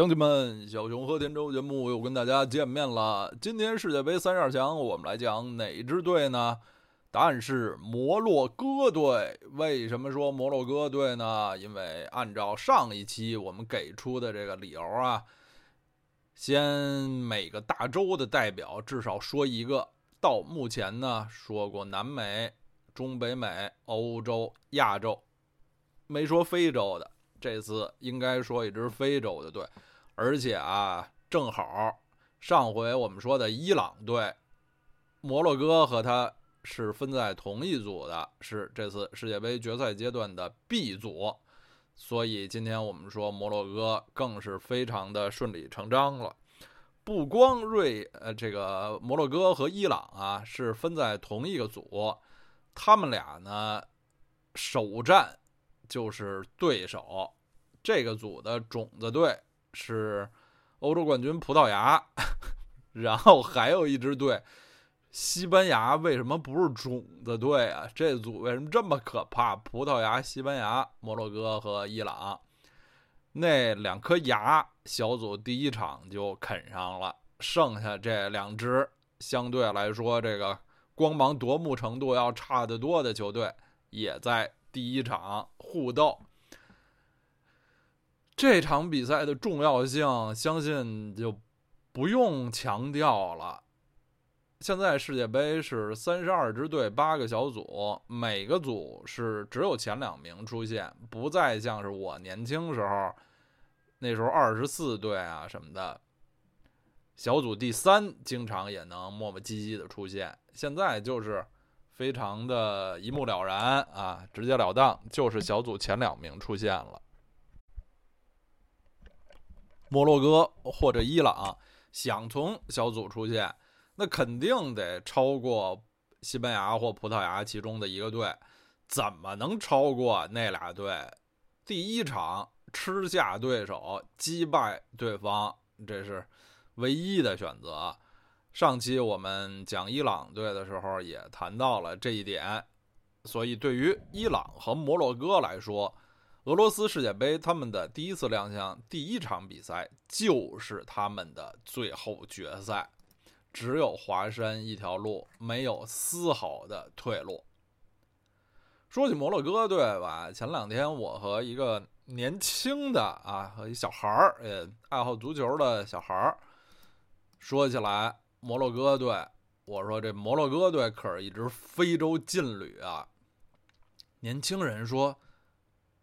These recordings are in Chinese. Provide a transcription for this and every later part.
乡亲们，小熊和田周节目又跟大家见面了。今天世界杯三十二强，我们来讲哪支队呢？答案是摩洛哥队。为什么说摩洛哥队呢？因为按照上一期我们给出的这个理由啊，先每个大洲的代表至少说一个。到目前呢，说过南美、中北美、欧洲、亚洲，没说非洲的。这次应该说一支非洲的队，而且啊，正好上回我们说的伊朗队，摩洛哥和他是分在同一组的，是这次世界杯决赛阶段的 B 组，所以今天我们说摩洛哥更是非常的顺理成章了。不光瑞呃这个摩洛哥和伊朗啊是分在同一个组，他们俩呢首战。就是对手，这个组的种子队是欧洲冠军葡萄牙，然后还有一支队，西班牙为什么不是种子队啊？这组为什么这么可怕？葡萄牙、西班牙、摩洛哥和伊朗，那两颗牙，小组第一场就啃上了，剩下这两支相对来说这个光芒夺目程度要差得多的球队，也在。第一场互斗，这场比赛的重要性，相信就不用强调了。现在世界杯是三十二支队，八个小组，每个组是只有前两名出现，不再像是我年轻时候那时候二十四队啊什么的，小组第三经常也能磨磨唧唧的出现。现在就是。非常的一目了然啊，直截了当，就是小组前两名出现了。摩洛哥或者伊朗想从小组出线，那肯定得超过西班牙或葡萄牙其中的一个队。怎么能超过那俩队？第一场吃下对手，击败对方，这是唯一的选择。上期我们讲伊朗队的时候也谈到了这一点，所以对于伊朗和摩洛哥来说，俄罗斯世界杯他们的第一次亮相，第一场比赛就是他们的最后决赛，只有华山一条路，没有丝毫的退路。说起摩洛哥队吧，前两天我和一个年轻的啊和一小孩儿，呃，爱好足球的小孩儿说起来。摩洛哥队，我说这摩洛哥队可是一支非洲劲旅啊。年轻人说：“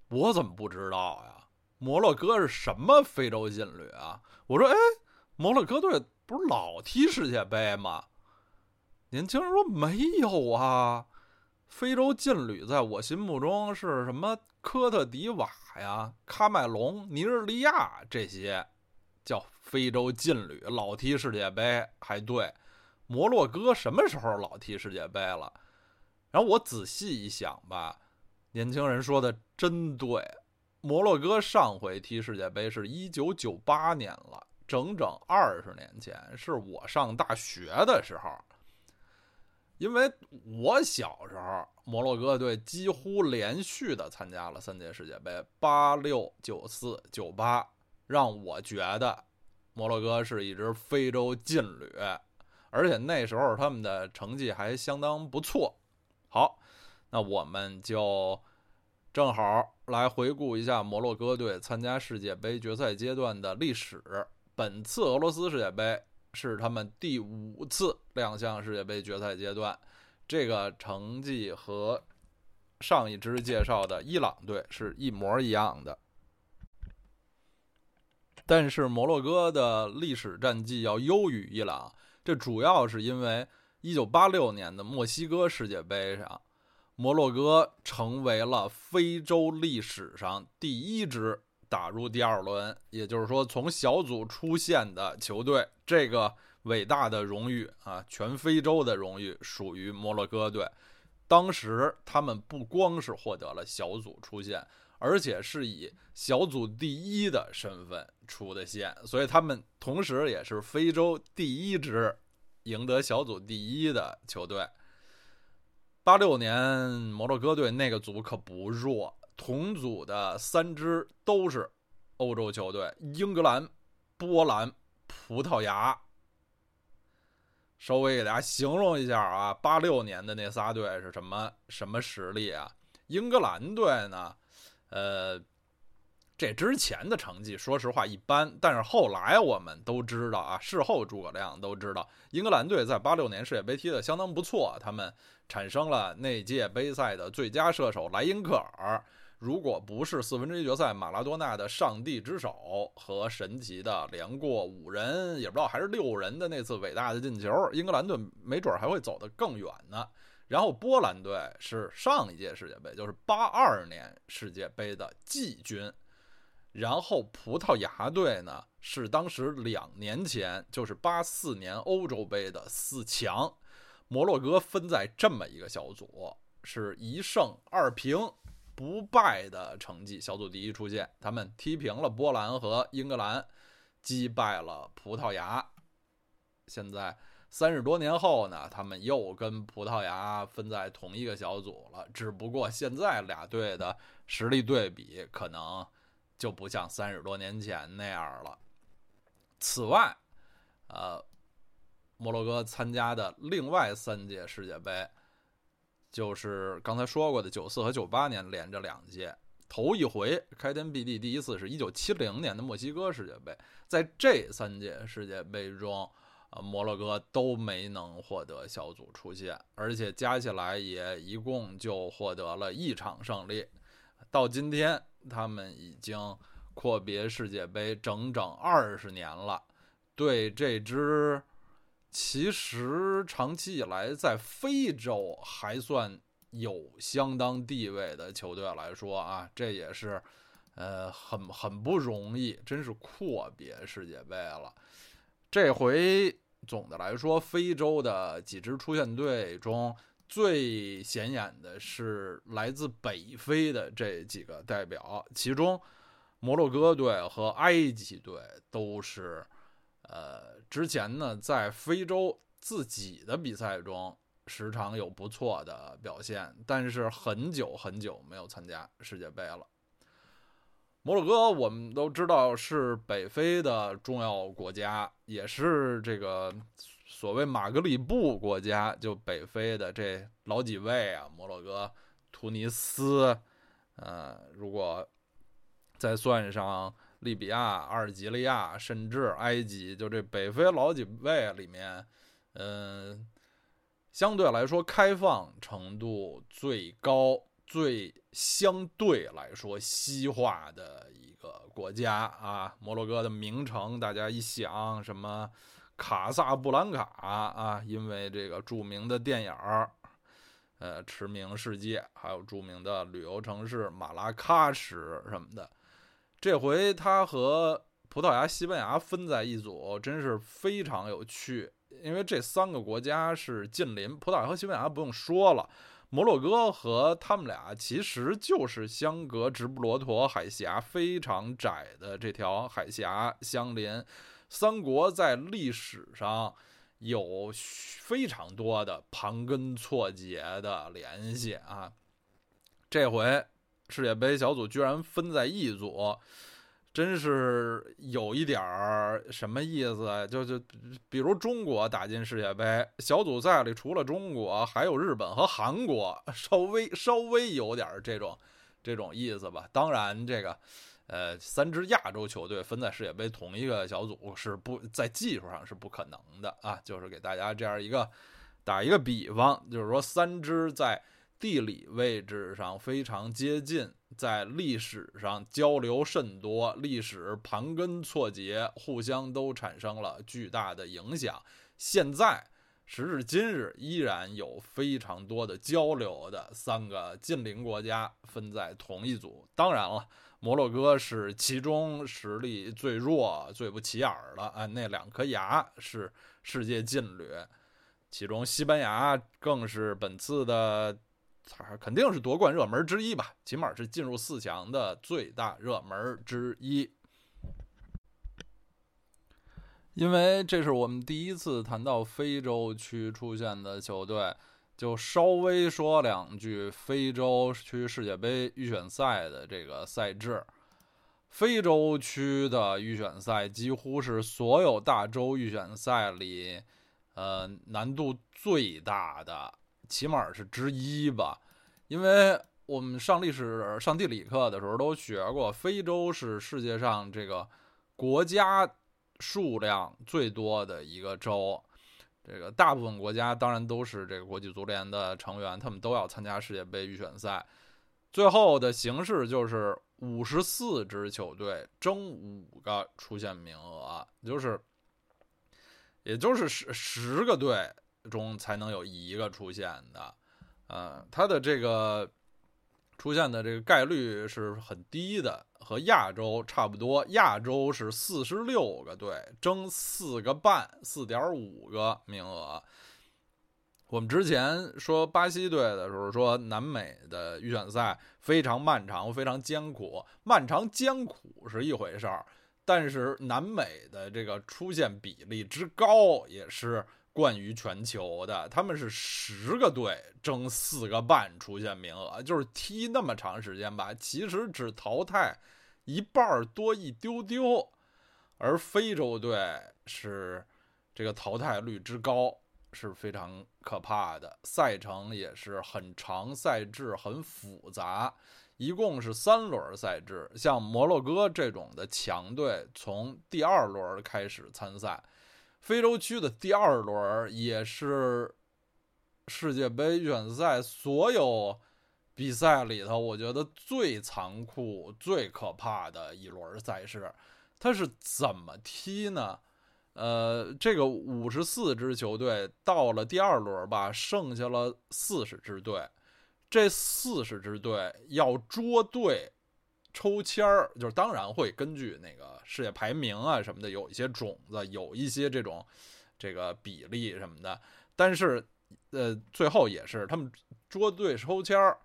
我怎么不知道呀？摩洛哥是什么非洲劲旅啊？”我说：“哎，摩洛哥队不是老踢世界杯吗？”年轻人说：“没有啊，非洲劲旅在我心目中是什么科特迪瓦呀、喀麦隆、尼日利亚这些。”叫非洲劲旅老踢世界杯还对，摩洛哥什么时候老踢世界杯了？然后我仔细一想吧，年轻人说的真对，摩洛哥上回踢世界杯是一九九八年了，整整二十年前，是我上大学的时候。因为我小时候，摩洛哥队几乎连续的参加了三届世界杯，八六、九四、九八。让我觉得摩洛哥是一支非洲劲旅，而且那时候他们的成绩还相当不错。好，那我们就正好来回顾一下摩洛哥队参加世界杯决赛阶段的历史。本次俄罗斯世界杯是他们第五次亮相世界杯决赛阶段，这个成绩和上一支介绍的伊朗队是一模一样的。但是摩洛哥的历史战绩要优于伊朗，这主要是因为1986年的墨西哥世界杯上，摩洛哥成为了非洲历史上第一支打入第二轮，也就是说从小组出线的球队。这个伟大的荣誉啊，全非洲的荣誉属于摩洛哥队。当时他们不光是获得了小组出线。而且是以小组第一的身份出的线，所以他们同时也是非洲第一支赢得小组第一的球队。八六年摩洛哥队那个组可不弱，同组的三支都是欧洲球队：英格兰、波兰、葡萄牙。稍微给大家形容一下啊，八六年的那仨队是什么什么实力啊？英格兰队呢，呃，这之前的成绩说实话一般，但是后来我们都知道啊，事后诸葛亮都知道，英格兰队在八六年世界杯踢得相当不错，他们产生了那届杯赛的最佳射手莱因克尔。如果不是四分之一决赛马拉多纳的上帝之手和神奇的连过五人，也不知道还是六人的那次伟大的进球，英格兰队没准还会走得更远呢。然后波兰队是上一届世界杯，就是八二年世界杯的季军。然后葡萄牙队呢是当时两年前，就是八四年欧洲杯的四强。摩洛哥分在这么一个小组，是一胜二平。不败的成绩，小组第一出现，他们踢平了波兰和英格兰，击败了葡萄牙。现在三十多年后呢，他们又跟葡萄牙分在同一个小组了。只不过现在俩队的实力对比可能就不像三十多年前那样了。此外，呃，摩洛哥参加的另外三届世界杯。就是刚才说过的九四和九八年连着两届，头一回开天辟地第一次是一九七零年的墨西哥世界杯，在这三届世界杯中，呃，摩洛哥都没能获得小组出线，而且加起来也一共就获得了一场胜利。到今天，他们已经阔别世界杯整整二十年了，对这支。其实长期以来，在非洲还算有相当地位的球队来说啊，这也是，呃，很很不容易，真是阔别世界杯了。这回总的来说，非洲的几支出线队中最显眼的是来自北非的这几个代表，其中摩洛哥队和埃及队都是。呃，之前呢，在非洲自己的比赛中时常有不错的表现，但是很久很久没有参加世界杯了。摩洛哥我们都知道是北非的重要国家，也是这个所谓马格里布国家，就北非的这老几位啊，摩洛哥、突尼斯，呃，如果再算上。利比亚、阿尔及利亚，甚至埃及，就这北非老几位里面，嗯，相对来说开放程度最高、最相对来说西化的一个国家啊。摩洛哥的名城，大家一想，什么卡萨布兰卡啊，因为这个著名的电影儿，呃，驰名世界，还有著名的旅游城市马拉喀什什么的。这回他和葡萄牙、西班牙分在一组，真是非常有趣。因为这三个国家是近邻，葡萄牙和西班牙不用说了，摩洛哥和他们俩其实就是相隔直布罗陀海峡非常窄的这条海峡相邻，三国在历史上有非常多的盘根错节的联系啊。这回。世界杯小组居然分在一组，真是有一点儿什么意思？就就比如中国打进世界杯小组赛里，除了中国，还有日本和韩国，稍微稍微有点这种这种意思吧。当然，这个呃，三支亚洲球队分在世界杯同一个小组是不在技术上是不可能的啊。就是给大家这样一个打一个比方，就是说三支在。地理位置上非常接近，在历史上交流甚多，历史盘根错节，互相都产生了巨大的影响。现在时至今日，依然有非常多的交流的三个近邻国家分在同一组。当然了，摩洛哥是其中实力最弱、最不起眼的啊，那两颗牙是世界劲旅，其中西班牙更是本次的。肯定是夺冠热门之一吧，起码是进入四强的最大热门之一。因为这是我们第一次谈到非洲区出现的球队，就稍微说两句非洲区世界杯预选赛的这个赛制。非洲区的预选赛几乎是所有大洲预选赛里，呃，难度最大的，起码是之一吧。因为我们上历史、上地理课的时候都学过，非洲是世界上这个国家数量最多的一个州。这个大部分国家当然都是这个国际足联的成员，他们都要参加世界杯预选赛。最后的形式就是五十四支球队争五个出线名额，就是，也就是十十个队中才能有一个出线的。呃，他的这个。出现的这个概率是很低的，和亚洲差不多。亚洲是四十六个队争四个半，四点五个名额。我们之前说巴西队的时候，说南美的预选赛非常漫长，非常艰苦。漫长艰苦是一回事儿，但是南美的这个出现比例之高也是。冠于全球的，他们是十个队争四个半出现名额，就是踢那么长时间吧，其实只淘汰一半多一丢丢，而非洲队是这个淘汰率之高是非常可怕的，赛程也是很长，赛制很复杂，一共是三轮赛制，像摩洛哥这种的强队从第二轮开始参赛。非洲区的第二轮也是世界杯预选赛所有比赛里头，我觉得最残酷、最可怕的一轮赛事。它是怎么踢呢？呃，这个五十四支球队到了第二轮吧，剩下了四十支队，这四十支队要捉对。抽签儿就是当然会根据那个世界排名啊什么的，有一些种子，有一些这种这个比例什么的。但是，呃，最后也是他们捉对抽签儿，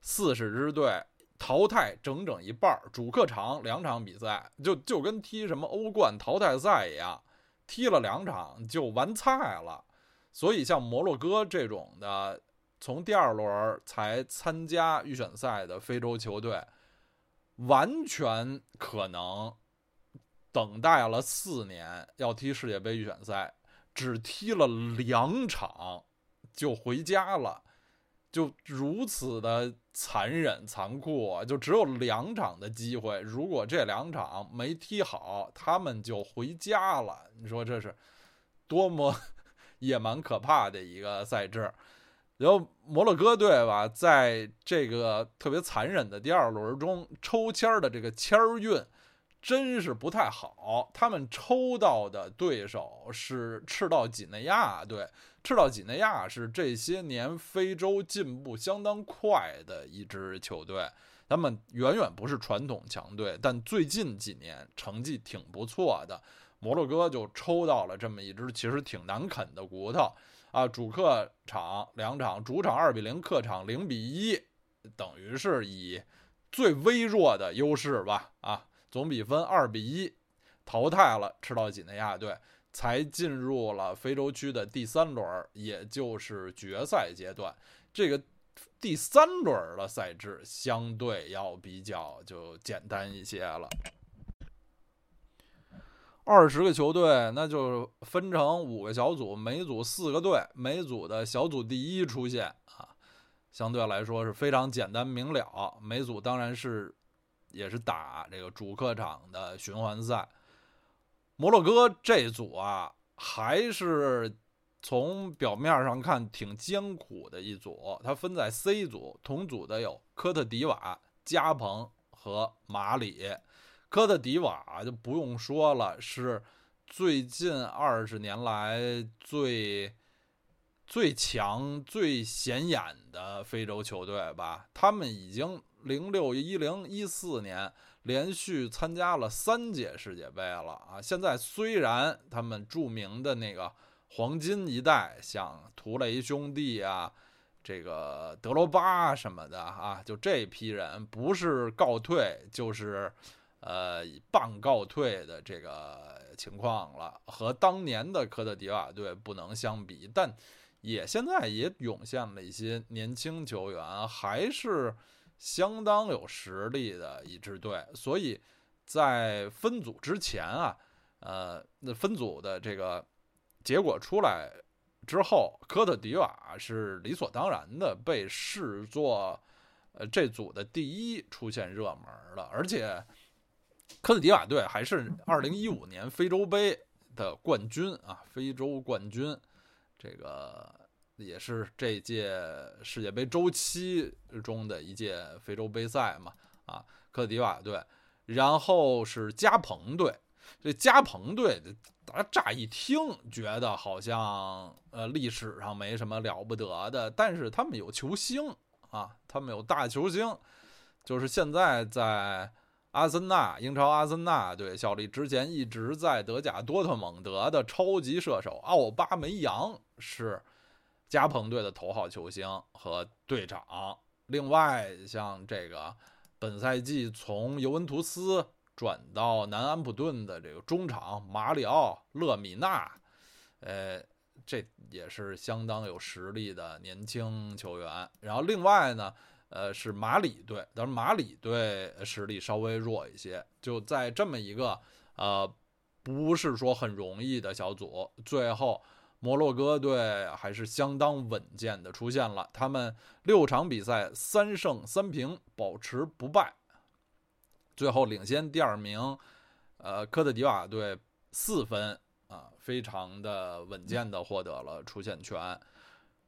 四十支队淘汰整整一半儿，主客场两场比赛，就就跟踢什么欧冠淘汰赛一样，踢了两场就完菜了。所以，像摩洛哥这种的，从第二轮才参加预选赛的非洲球队。完全可能等待了四年要踢世界杯预选赛，只踢了两场就回家了，就如此的残忍残酷，就只有两场的机会，如果这两场没踢好，他们就回家了。你说这是多么 野蛮可怕的一个赛制？然后摩洛哥队吧，在这个特别残忍的第二轮中抽签儿的这个签儿运，真是不太好。他们抽到的对手是赤道几内亚队，赤道几内亚是这些年非洲进步相当快的一支球队。他们远远不是传统强队，但最近几年成绩挺不错的。摩洛哥就抽到了这么一支其实挺难啃的骨头。啊，主客场两场，主场二比零，客场零比一，等于是以最微弱的优势吧，啊，总比分二比一淘汰了赤道几内亚队，才进入了非洲区的第三轮，也就是决赛阶段。这个第三轮的赛制相对要比较就简单一些了。二十个球队，那就分成五个小组，每组四个队，每组的小组第一出现啊，相对来说是非常简单明了。每组当然是也是打这个主客场的循环赛。摩洛哥这组啊，还是从表面上看挺艰苦的一组。它分在 C 组，同组的有科特迪瓦、加蓬和马里。科特迪瓦就不用说了，是最近二十年来最最强、最显眼的非洲球队吧？他们已经零六、一零、一四年连续参加了三届世界杯了啊！现在虽然他们著名的那个黄金一代，像图雷兄弟啊、这个德罗巴什么的啊，就这批人不是告退就是。呃，半告退的这个情况了，和当年的科特迪瓦队不能相比，但也现在也涌现了一些年轻球员，还是相当有实力的一支队。所以在分组之前啊，呃，那分组的这个结果出来之后，科特迪瓦是理所当然的被视作呃这组的第一出现热门了，而且科特迪瓦队还是二零一五年非洲杯的冠军啊，非洲冠军，这个也是这届世界杯周期中的一届非洲杯赛嘛，啊，科特迪瓦队。然后是加蓬队，这加蓬队，大家乍一听觉得好像呃历史上没什么了不得的，但是他们有球星啊，他们有大球星，就是现在在阿森纳英超阿森纳队效力之前一直在德甲多特蒙德的超级射手奥巴梅扬是加蓬队的头号球星和队长，另外像这个。本赛季从尤文图斯转到南安普顿的这个中场马里奥·勒米纳，呃，这也是相当有实力的年轻球员。然后另外呢，呃，是马里队，但是马里队实力稍微弱一些。就在这么一个呃，不是说很容易的小组，最后。摩洛哥队还是相当稳健的出现了，他们六场比赛三胜三平，保持不败，最后领先第二名，呃，科特迪瓦队四分啊，非常的稳健的获得了出线权。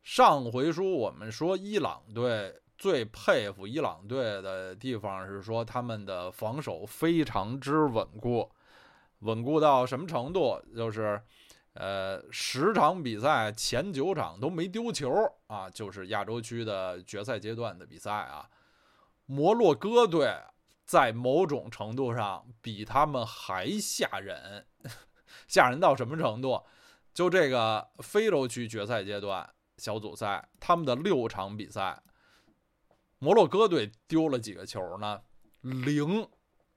上回书我们说伊朗队最佩服伊朗队的地方是说他们的防守非常之稳固，稳固到什么程度？就是。呃，十场比赛前九场都没丢球啊，就是亚洲区的决赛阶段的比赛啊。摩洛哥队在某种程度上比他们还吓人，吓人到什么程度？就这个非洲区决赛阶段小组赛，他们的六场比赛，摩洛哥队丢了几个球呢？零，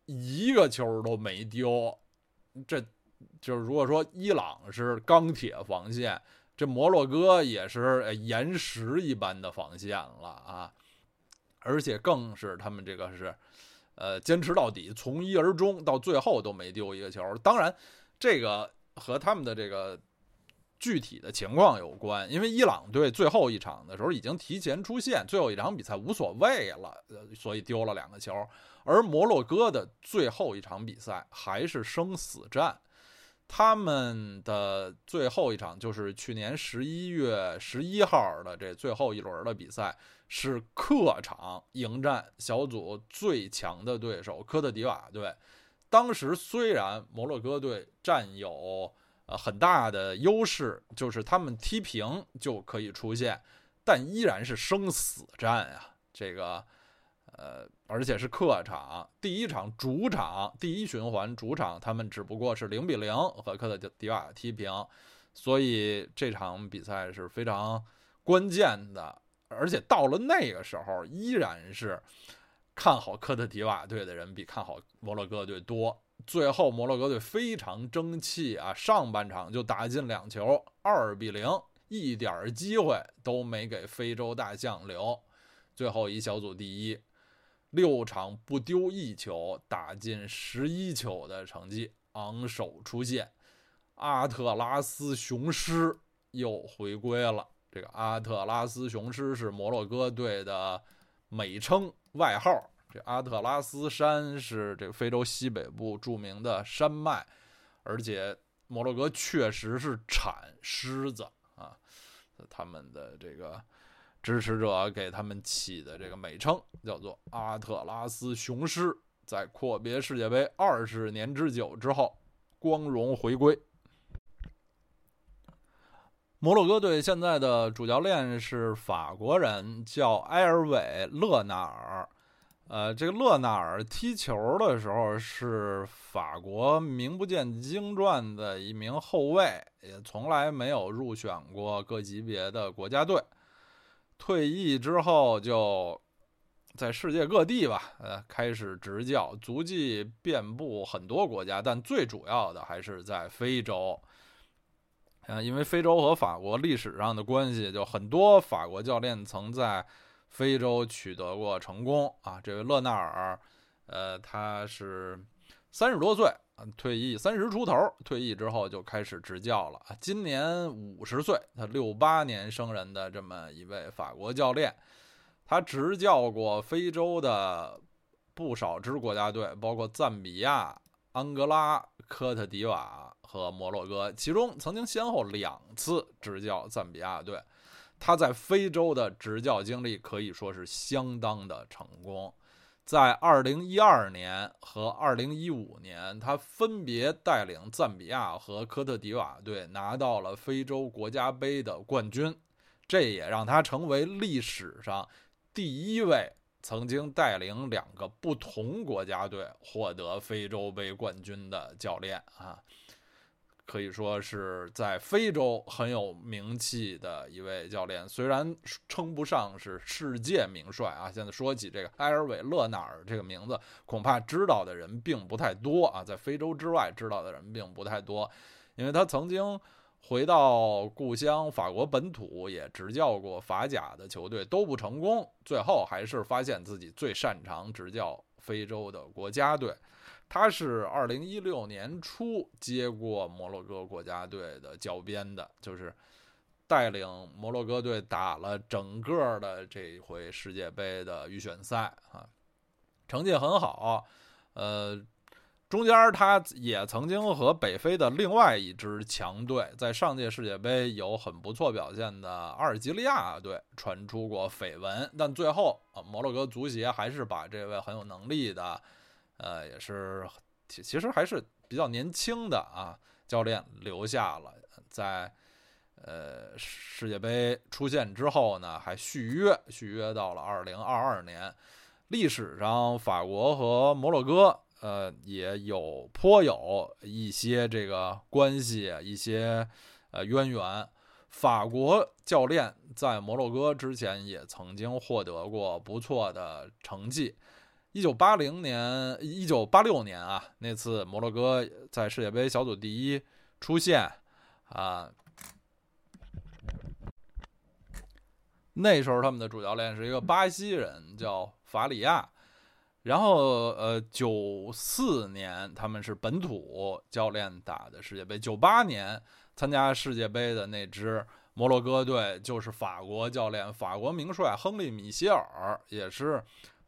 一个球都没丢，这。就是如果说伊朗是钢铁防线，这摩洛哥也是岩石一般的防线了啊！而且更是他们这个是，呃，坚持到底，从一而终，到最后都没丢一个球。当然，这个和他们的这个具体的情况有关，因为伊朗队最后一场的时候已经提前出线，最后一场比赛无所谓了，所以丢了两个球。而摩洛哥的最后一场比赛还是生死战。他们的最后一场就是去年十一月十一号的这最后一轮的比赛，是客场迎战小组最强的对手科特迪瓦队。当时虽然摩洛哥队占有呃很大的优势，就是他们踢平就可以出线，但依然是生死战呀。这个。呃，而且是客场，第一场主场，第一循环主场，他们只不过是零比零和科特迪瓦踢平，所以这场比赛是非常关键的。而且到了那个时候，依然是看好科特迪瓦队的人比看好摩洛哥队多。最后摩洛哥队非常争气啊，上半场就打进两球，二比零，一点机会都没给非洲大象留，最后一小组第一。六场不丢一球，打进十一球的成绩，昂首出线。阿特拉斯雄狮又回归了。这个阿特拉斯雄狮是摩洛哥队的美称外号。这阿特拉斯山是这个非洲西北部著名的山脉，而且摩洛哥确实是产狮子啊，他们的这个。支持者给他们起的这个美称叫做“阿特拉斯雄狮”。在阔别世界杯二十年之久之后，光荣回归。摩洛哥队现在的主教练是法国人，叫埃尔韦·勒纳尔。呃，这个勒纳尔踢球的时候是法国名不见经传的一名后卫，也从来没有入选过各级别的国家队。退役之后，就在世界各地吧，呃，开始执教，足迹遍布很多国家，但最主要的还是在非洲。啊，因为非洲和法国历史上的关系，就很多法国教练曾在非洲取得过成功啊。这位勒纳尔，呃，他是三十多岁啊，退役三十出头，退役之后就开始执教了。今年五十岁，他六八年生人的这么一位法国教练，他执教过非洲的不少支国家队，包括赞比亚、安哥拉、科特迪瓦和摩洛哥，其中曾经先后两次执教赞比亚队。他在非洲的执教经历可以说是相当的成功，在2012年和2015年，他分别带领赞比亚和科特迪瓦队拿到了非洲国家杯的冠军，这也让他成为历史上第一位曾经带领两个不同国家队获得非洲杯冠军的教练啊。可以说是在非洲很有名气的一位教练，虽然称不上是世界名帅啊。现在说起这个埃尔韦勒纳尔这个名字，恐怕知道的人并不太多啊，在非洲之外知道的人并不太多，因为他曾经回到故乡法国本土，也执教过法甲的球队，都不成功，最后还是发现自己最擅长执教非洲的国家队。他是二零一六年初接过摩洛哥国家队的教鞭的，就是带领摩洛哥队打了整个的这回世界杯的预选赛啊，成绩很好。呃，中间他也曾经和北非的另外一支强队，在上届世界杯有很不错表现的阿尔及利亚队传出过绯闻，但最后啊，摩洛哥足协还是把这位很有能力的。呃，也是，其其实还是比较年轻的啊，教练留下了，在呃世界杯出现之后呢，还续约，续约到了二零二二年。历史上，法国和摩洛哥呃也有颇有一些这个关系，一些呃渊源。法国教练在摩洛哥之前也曾经获得过不错的成绩。一九八零年，一九八六年啊，那次摩洛哥在世界杯小组第一出现啊，那时候他们的主教练是一个巴西人，叫法里亚。然后呃，九四年他们是本土教练打的世界杯，九八年参加世界杯的那支摩洛哥队就是法国教练，法国名帅亨利米歇尔也是。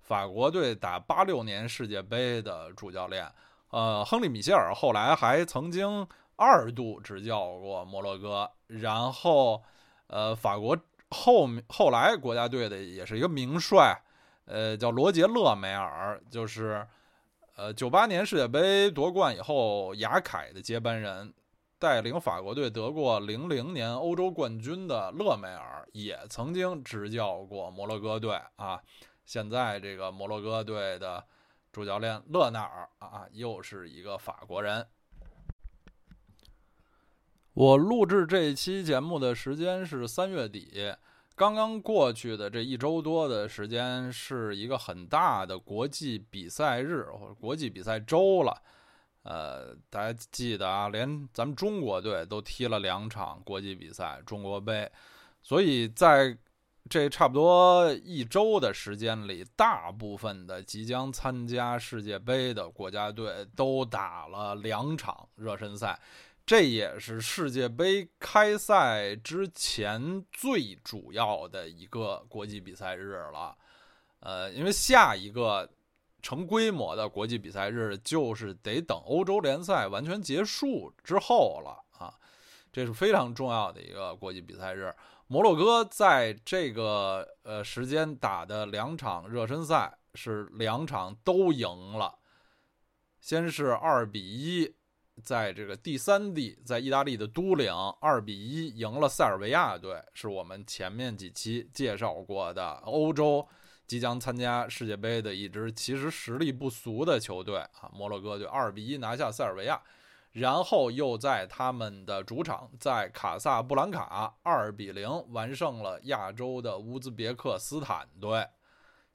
法国队打八六年世界杯的主教练，呃，亨利·米歇尔后来还曾经二度执教过摩洛哥。然后，呃，法国后后来国家队的也是一个名帅，呃，叫罗杰·勒梅尔，就是呃九八年世界杯夺冠以后雅凯的接班人，带领法国队得过零零年欧洲冠军的勒梅尔也曾经执教过摩洛哥队啊。现在这个摩洛哥队的主教练勒纳尔啊，又是一个法国人。我录制这期节目的时间是三月底，刚刚过去的这一周多的时间是一个很大的国际比赛日或者国际比赛周了。呃，大家记得啊，连咱们中国队都踢了两场国际比赛，中国杯，所以在。这差不多一周的时间里，大部分的即将参加世界杯的国家队都打了两场热身赛，这也是世界杯开赛之前最主要的一个国际比赛日了。呃，因为下一个成规模的国际比赛日就是得等欧洲联赛完全结束之后了啊，这是非常重要的一个国际比赛日。摩洛哥在这个呃时间打的两场热身赛是两场都赢了，先是二比一，在这个第三地，在意大利的都灵二比一赢了塞尔维亚队，是我们前面几期介绍过的欧洲即将参加世界杯的一支其实实力不俗的球队啊，摩洛哥队二比一拿下塞尔维亚。然后又在他们的主场，在卡萨布兰卡二比零完胜了亚洲的乌兹别克斯坦队，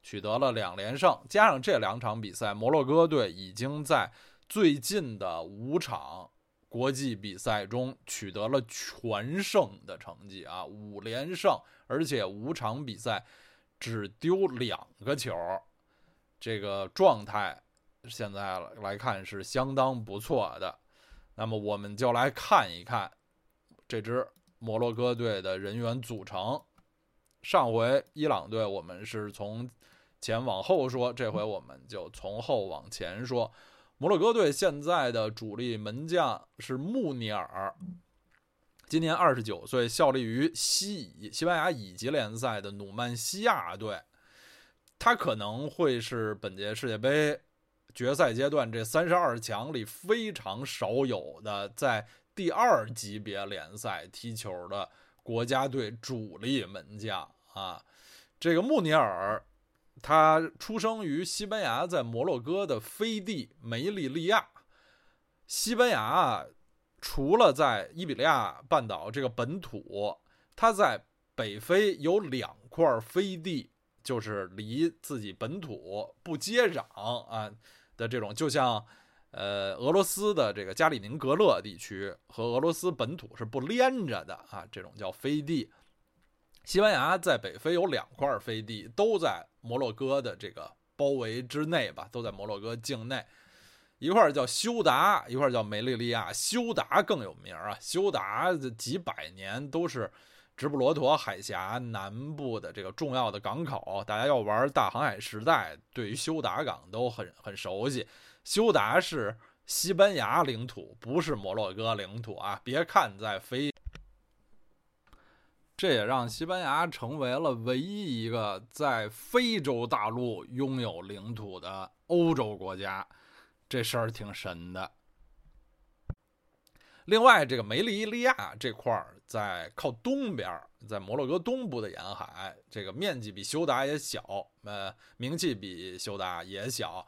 取得了两连胜。加上这两场比赛，摩洛哥队已经在最近的五场国际比赛中取得了全胜的成绩啊，五连胜，而且五场比赛只丢两个球，这个状态。现在来看是相当不错的。那么我们就来看一看这支摩洛哥队的人员组成。上回伊朗队我们是从前往后说，这回我们就从后往前说。摩洛哥队现在的主力门将是穆尼尔，今年二十九岁，效力于西乙西班牙乙级联赛的努曼西亚队。他可能会是本届世界杯决赛阶段这三十二强里非常少有的在第二级别联赛踢球的国家队主力门将啊。这个穆尼尔。他出生于西班牙，在摩洛哥的飞地梅利利亚。西班牙除了在伊比利亚半岛这个本土，他在北非有两块飞地，就是离自己本土不接壤啊的这种，就像呃俄罗斯的这个加里宁格勒地区和俄罗斯本土是不连着的啊，这种叫飞地。西班牙在北非有两块飞地，都在摩洛哥的这个包围之内吧，都在摩洛哥境内。一块叫休达，一块叫梅利利亚。休达更有名啊，休达几百年都是直布罗陀海峡南部的这个重要的港口。大家要玩大航海时代，对于休达港都很很熟悉。休达是西班牙领土，不是摩洛哥领土啊！别看在非。这也让西班牙成为了唯一一个在非洲大陆拥有领土的欧洲国家，这事儿挺神的。另外，这个梅利利亚这块儿在靠东边，在摩洛哥东部的沿海，这个面积比休达也小，呃，名气比休达也小。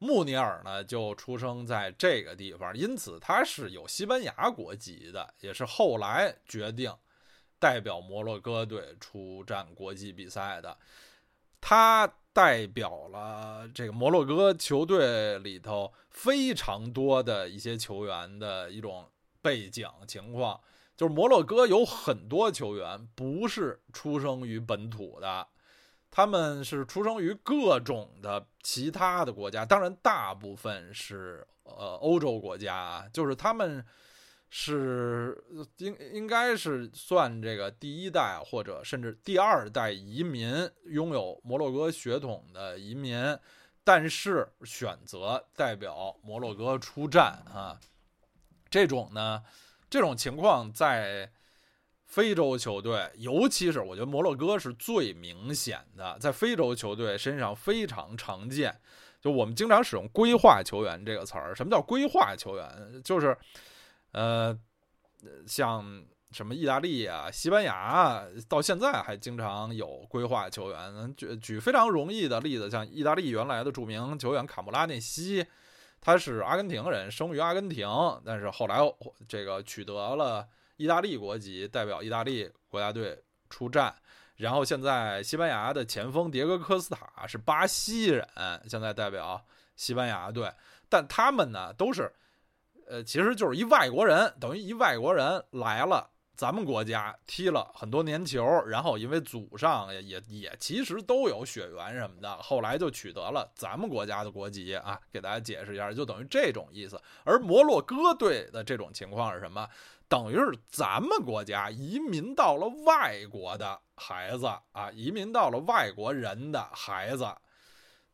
穆尼尔呢，就出生在这个地方，因此他是有西班牙国籍的，也是后来决定。代表摩洛哥队出战国际比赛的，他代表了这个摩洛哥球队里头非常多的一些球员的一种背景情况，就是摩洛哥有很多球员不是出生于本土的，他们是出生于各种的其他的国家，当然大部分是呃欧洲国家，就是他们。是应应该是算这个第一代或者甚至第二代移民，拥有摩洛哥血统的移民，但是选择代表摩洛哥出战啊，这种呢，这种情况在非洲球队，尤其是我觉得摩洛哥是最明显的，在非洲球队身上非常常见。就我们经常使用“规划球员”这个词儿，什么叫规划球员？就是。呃，像什么意大利啊、西班牙，到现在还经常有规划球员。举举非常容易的例子，像意大利原来的著名球员卡穆拉内西，他是阿根廷人，生于阿根廷，但是后来这个取得了意大利国籍，代表意大利国家队出战。然后现在西班牙的前锋迭戈科斯塔是巴西人，现在代表西班牙队，但他们呢都是。呃，其实就是一外国人，等于一外国人来了咱们国家踢了很多年球，然后因为祖上也也也其实都有血缘什么的，后来就取得了咱们国家的国籍啊。给大家解释一下，就等于这种意思。而摩洛哥队的这种情况是什么？等于是咱们国家移民到了外国的孩子啊，移民到了外国人的孩子，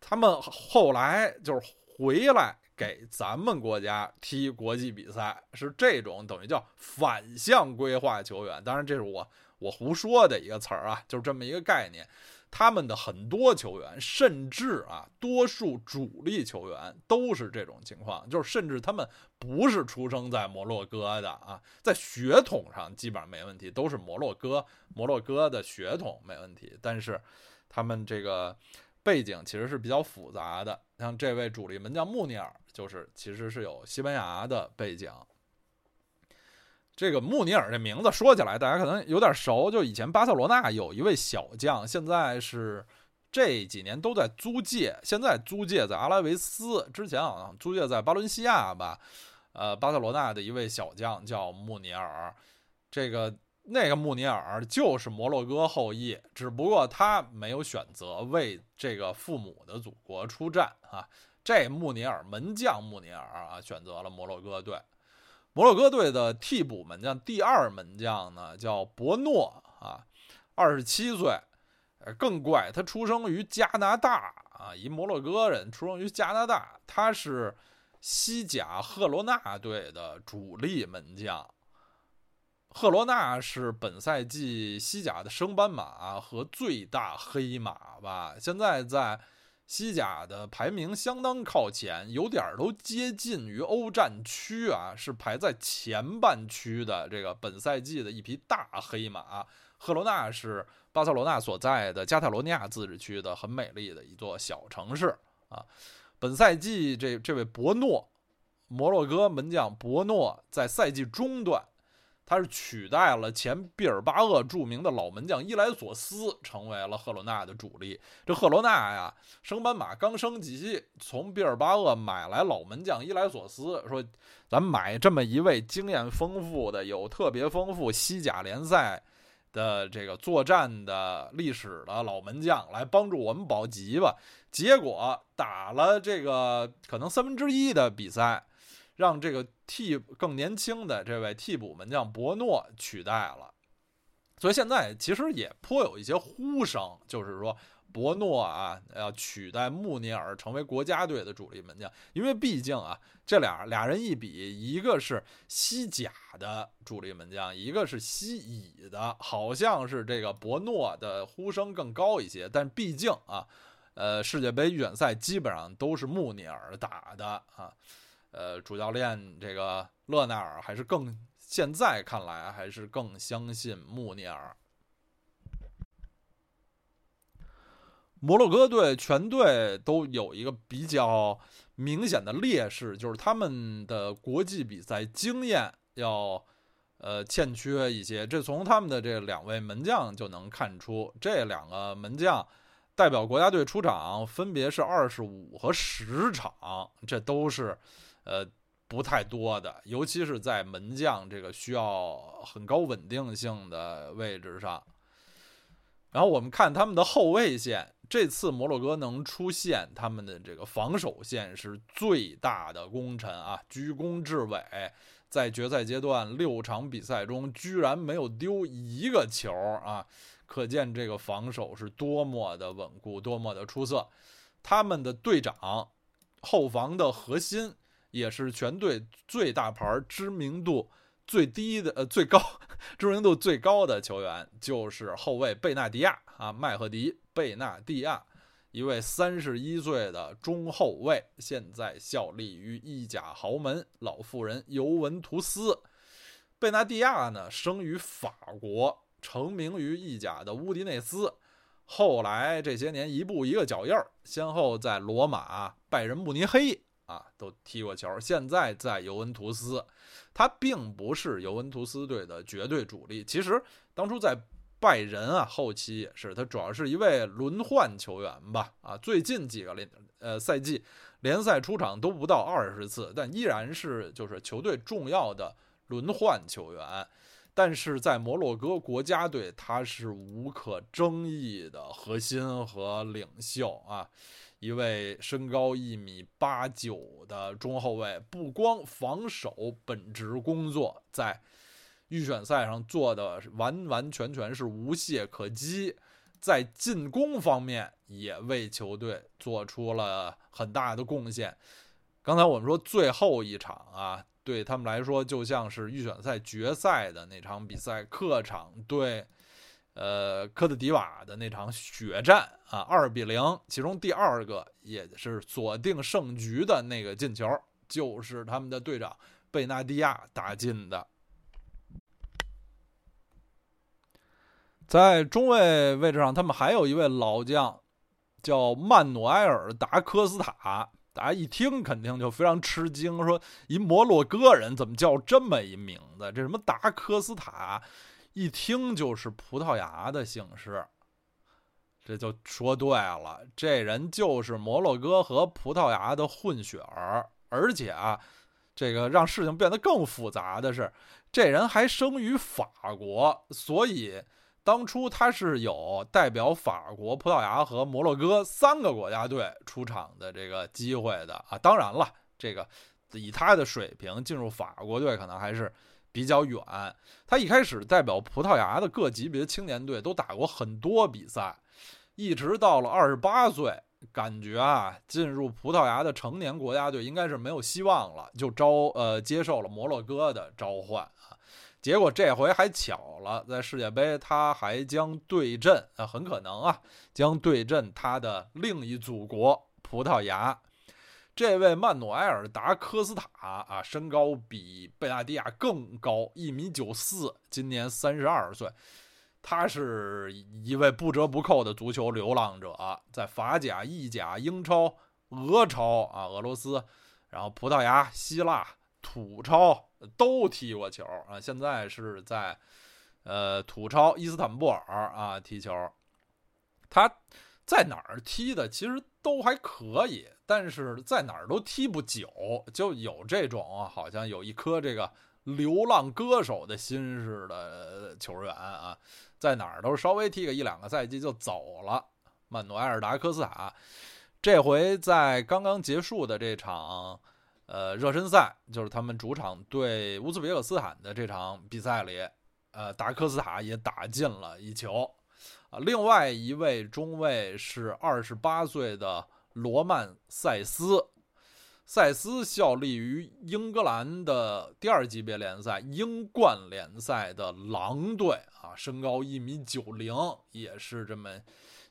他们后来就是回来。给咱们国家踢国际比赛是这种等于叫反向规划球员，当然这是我我胡说的一个词儿啊，就是这么一个概念。他们的很多球员，甚至啊，多数主力球员都是这种情况，就是甚至他们不是出生在摩洛哥的啊，在血统上基本上没问题，都是摩洛哥摩洛哥的血统没问题，但是他们这个。背景其实是比较复杂的，像这位主力门将穆尼尔，就是其实是有西班牙的背景。这个穆尼尔这名字说起来，大家可能有点熟，就以前巴塞罗那有一位小将，现在是这几年都在租借，现在租借在阿拉维斯，之前好像租借在巴伦西亚吧。呃，巴塞罗那的一位小将叫穆尼尔，这个。那个穆尼尔就是摩洛哥后裔，只不过他没有选择为这个父母的祖国出战啊。这穆尼尔门将穆尼尔啊，选择了摩洛哥队。摩洛哥队的替补门将第二门将呢，叫博诺啊，二十七岁。呃，更怪，他出生于加拿大啊，一摩洛哥人出生于加拿大，他是西甲赫罗纳队的主力门将。赫罗纳是本赛季西甲的升班马和最大黑马吧？现在在西甲的排名相当靠前，有点都接近于欧战区啊，是排在前半区的这个本赛季的一匹大黑马。赫罗纳是巴塞罗那所在的加泰罗尼亚自治区的很美丽的一座小城市啊。本赛季这这位博诺，摩洛哥门将博诺在赛季中段。他是取代了前毕尔巴鄂著名的老门将伊莱索斯，成为了赫罗纳的主力。这赫罗纳呀，升班马刚升级，从毕尔巴鄂买来老门将伊莱索斯，说咱买这么一位经验丰富的、有特别丰富西甲联赛的这个作战的历史的老门将来帮助我们保级吧。结果打了这个可能三分之一的比赛。让这个替更年轻的这位替补门将博诺取代了，所以现在其实也颇有一些呼声，就是说博诺啊要取代穆尼尔成为国家队的主力门将，因为毕竟啊这俩俩人一比，一个是西甲的主力门将，一个是西乙的，好像是这个博诺的呼声更高一些，但毕竟啊，呃世界杯预选赛基本上都是穆尼尔打的啊。呃，主教练这个勒纳尔还是更现在看来还是更相信穆尼尔。摩洛哥队全队都有一个比较明显的劣势，就是他们的国际比赛经验要呃欠缺一些。这从他们的这两位门将就能看出，这两个门将代表国家队出场分别是二十五和十场，这都是。呃，不太多的，尤其是在门将这个需要很高稳定性的位置上。然后我们看他们的后卫线，这次摩洛哥能出现，他们的这个防守线是最大的功臣啊，居功至伟，在决赛阶段六场比赛中居然没有丢一个球啊，可见这个防守是多么的稳固，多么的出色。他们的队长，后防的核心。也是全队最大牌、知名度最低的呃最高 知名度最高的球员，就是后卫贝纳迪亚啊，麦赫迪·贝纳蒂亚，一位三十一岁的中后卫，现在效力于意甲豪门老妇人尤文图斯。贝纳蒂亚呢，生于法国，成名于意甲的乌迪内斯，后来这些年一步一个脚印儿，先后在罗马、拜仁慕尼黑。啊，都踢过球，现在在尤文图斯，他并不是尤文图斯队的绝对主力。其实当初在拜仁啊，后期也是他主要是一位轮换球员吧。啊，最近几个联呃赛季联赛出场都不到二十次，但依然是就是球队重要的轮换球员。但是在摩洛哥国家队，他是无可争议的核心和领袖啊。一位身高一米八九的中后卫，不光防守本职工作在预选赛上做的完完全全是无懈可击，在进攻方面也为球队做出了很大的贡献。刚才我们说最后一场啊，对他们来说就像是预选赛决赛的那场比赛，客场对。呃，科特迪瓦的那场血战啊，二比零，其中第二个也是锁定胜局的那个进球，就是他们的队长贝纳蒂亚打进的。在中卫位置上，他们还有一位老将，叫曼努埃尔·达科斯塔。大家一听肯定就非常吃惊，说一摩洛哥人怎么叫这么一名字？这什么达科斯塔？一听就是葡萄牙的姓氏，这就说对了。这人就是摩洛哥和葡萄牙的混血儿，而且啊，这个让事情变得更复杂的是，这人还生于法国，所以当初他是有代表法国、葡萄牙和摩洛哥三个国家队出场的这个机会的啊。当然了，这个以他的水平进入法国队可能还是比较远。他一开始代表葡萄牙的各级别青年队都打过很多比赛，一直到了二十八岁。感觉啊，进入葡萄牙的成年国家队应该是没有希望了，就招呃接受了摩洛哥的召唤。结果这回还巧了，在世界杯他还将对阵啊，很可能啊将对阵他的另一祖国葡萄牙。这位曼努埃尔达科斯塔啊，身高比贝纳迪亚更高，一米九四，今年三十二岁。他是一位不折不扣的足球流浪者，在法甲、意甲、英超、俄超啊，俄罗斯，然后葡萄牙、希腊、土超都踢过球啊。现在是在呃土超伊斯坦布尔啊踢球。他在哪儿踢的其实都还可以，但是在哪儿都踢不久，就有这种好像有一颗这个流浪歌手的心似的球员啊。在哪儿都稍微踢个一两个赛季就走了。曼努埃尔达科斯塔这回在刚刚结束的这场呃热身赛，就是他们主场对乌兹别克斯坦的这场比赛里，呃达科斯塔也打进了一球。啊，另外一位中卫是二十八岁的罗曼塞斯。塞斯效力于英格兰的第二级别联赛英冠联赛的狼队啊，身高一米九零，也是这么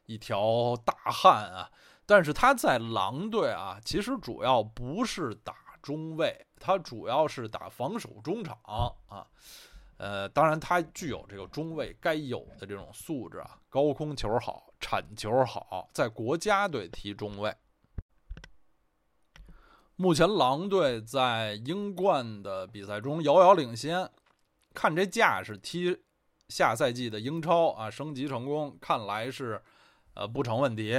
一条大汉啊。但是他在狼队啊，其实主要不是打中卫，他主要是打防守中场啊。呃，当然他具有这个中卫该有的这种素质啊，高空球好，铲球好，在国家队踢中卫。目前狼队在英冠的比赛中遥遥领先，看这架势踢下赛季的英超啊，升级成功看来是呃不成问题，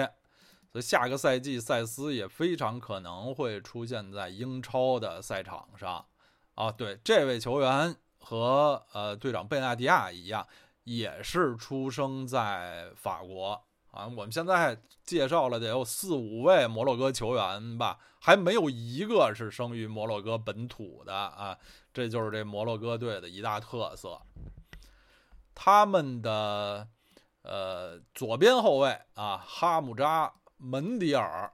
所以下个赛季塞斯也非常可能会出现在英超的赛场上啊。对，这位球员和呃队长贝纳迪亚一样，也是出生在法国。啊，我们现在介绍了得有四五位摩洛哥球员吧，还没有一个是生于摩洛哥本土的啊，这就是这摩洛哥队的一大特色。他们的呃左边后卫啊，哈姆扎门迪尔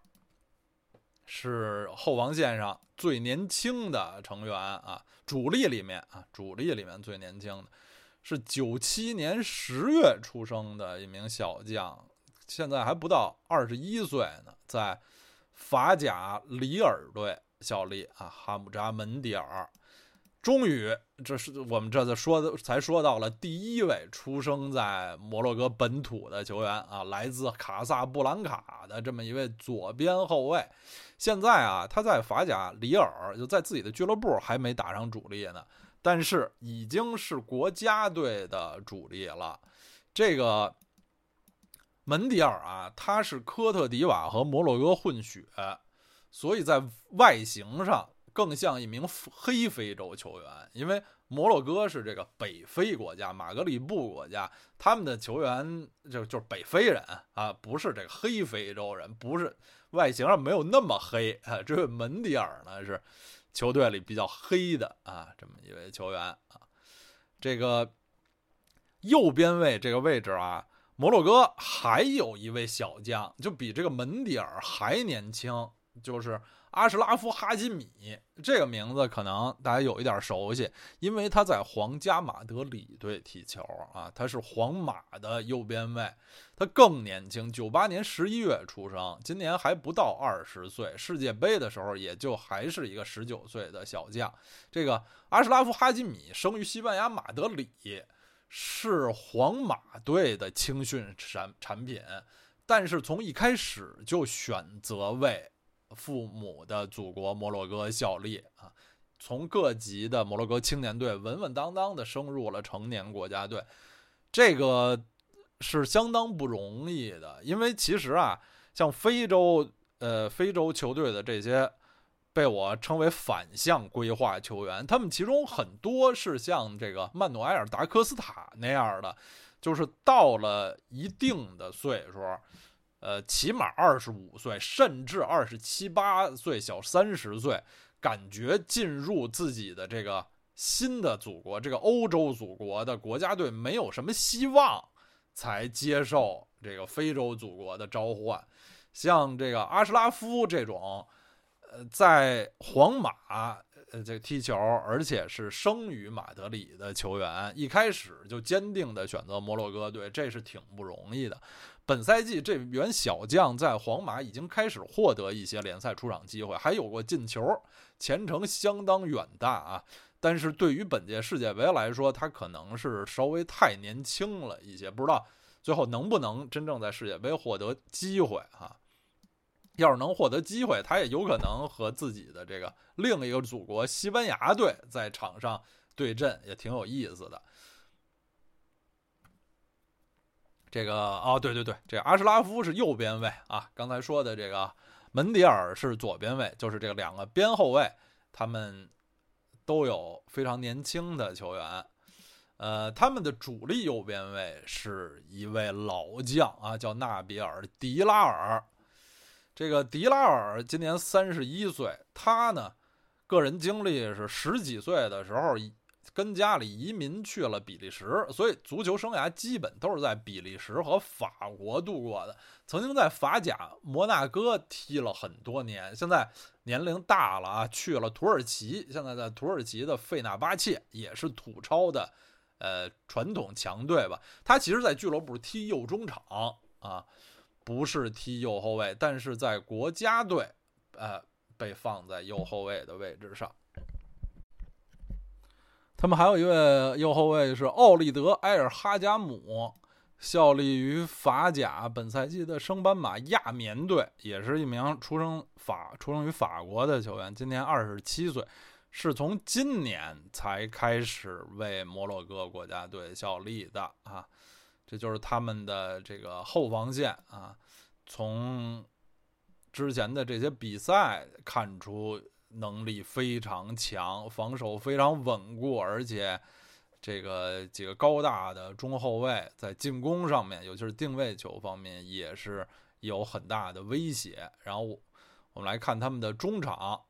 是后防线上最年轻的成员啊，主力里面啊，主力里面最年轻的是九七年十月出生的一名小将。现在还不到二十一岁呢，在法甲里尔队效力啊，哈姆扎门迪尔。终于，这是我们这次说的，才说到了第一位出生在摩洛哥本土的球员啊，来自卡萨布兰卡的这么一位左边后卫。现在啊，他在法甲里尔，就在自己的俱乐部还没打上主力呢，但是已经是国家队的主力了。这个。门迪尔啊，他是科特迪瓦和摩洛哥混血，所以在外形上更像一名黑非洲球员。因为摩洛哥是这个北非国家，马格里布国家，他们的球员就就是北非人啊，不是这个黑非洲人，不是外形上没有那么黑啊。这位门迪尔呢，是球队里比较黑的啊，这么一位球员啊。这个右边卫这个位置啊。摩洛哥还有一位小将，就比这个门迪尔还年轻，就是阿什拉夫·哈基米。这个名字可能大家有一点熟悉，因为他在皇家马德里队踢球啊，他是皇马的右边卫。他更年轻，九八年十一月出生，今年还不到二十岁。世界杯的时候，也就还是一个十九岁的小将。这个阿什拉夫·哈基米生于西班牙马德里。是皇马队的青训产产品，但是从一开始就选择为父母的祖国摩洛哥效力啊！从各级的摩洛哥青年队稳稳当当的升入了成年国家队，这个是相当不容易的。因为其实啊，像非洲呃非洲球队的这些。被我称为反向规划球员，他们其中很多是像这个曼努埃尔达科斯塔那样的，就是到了一定的岁数，呃，起码二十五岁，甚至二十七八岁，小三十岁，感觉进入自己的这个新的祖国，这个欧洲祖国的国家队没有什么希望，才接受这个非洲祖国的召唤。像这个阿什拉夫这种，呃，在皇马呃这踢球，而且是生于马德里的球员，一开始就坚定的选择摩洛哥队，这是挺不容易的。本赛季这员小将在皇马已经开始获得一些联赛出场机会，还有过进球，前程相当远大啊。但是对于本届世界杯来说，他可能是稍微太年轻了一些，不知道最后能不能真正在世界杯获得机会哈。要是能获得机会，他也有可能和自己的这个另一个祖国西班牙队在场上对阵，也挺有意思的。这个哦，对对对，这阿什拉夫是右边卫啊，刚才说的这个门迪尔是左边卫，就是这两个边后卫，他们都有非常年轻的球员。呃，他们的主力右边卫是一位老将啊，叫纳比尔·迪拉尔。这个迪拉尔今年三十一岁，他呢，个人经历是十几岁的时候跟家里移民去了比利时，所以足球生涯基本都是在比利时和法国度过的。曾经在法甲摩纳哥踢了很多年，现在年龄大了啊，去了土耳其，现在在土耳其的费纳巴切也是土超的，呃，传统强队吧。他其实，在俱乐部踢右中场啊。不是踢右后卫，但是在国家队，呃，被放在右后卫的位置上。他们还有一位右后卫是奥利德·埃尔哈加姆，效力于法甲，本赛季的升班马亚棉队，也是一名出生法出生于法国的球员，今年二十七岁，是从今年才开始为摩洛哥国家队效力的啊。这就是他们的这个后防线啊，从之前的这些比赛看出能力非常强，防守非常稳固，而且这个几个高大的中后卫在进攻上面，尤其是定位球方面也是有很大的威胁。然后我们来看他们的中场，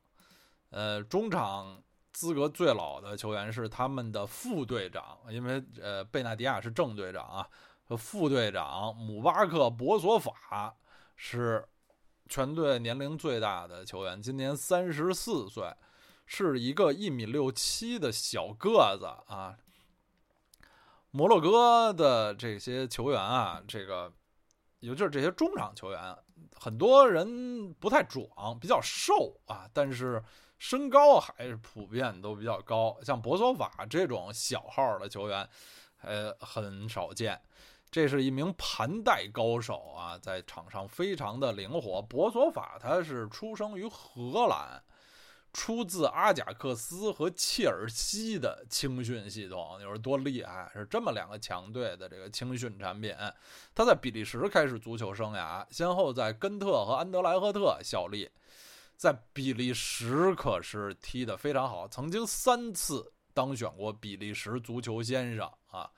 呃，中场资格最老的球员是他们的副队长，因为呃，贝纳迪亚是正队长啊。副队长姆巴克·博索法是全队年龄最大的球员，今年三十四岁，是一个一米六七的小个子啊。摩洛哥的这些球员啊，这个尤其是这些中场球员，很多人不太壮，比较瘦啊，但是身高还是普遍都比较高。像博索瓦这种小号的球员，呃，很少见。这是一名盘带高手啊，在场上非常的灵活。博索法他是出生于荷兰，出自阿贾克斯和切尔西的青训系统，你说多厉害？是这么两个强队的这个青训产品。他在比利时开始足球生涯，先后在根特和安德莱赫特效力，在比利时可是踢得非常好，曾经三次当选过比利时足球先生啊。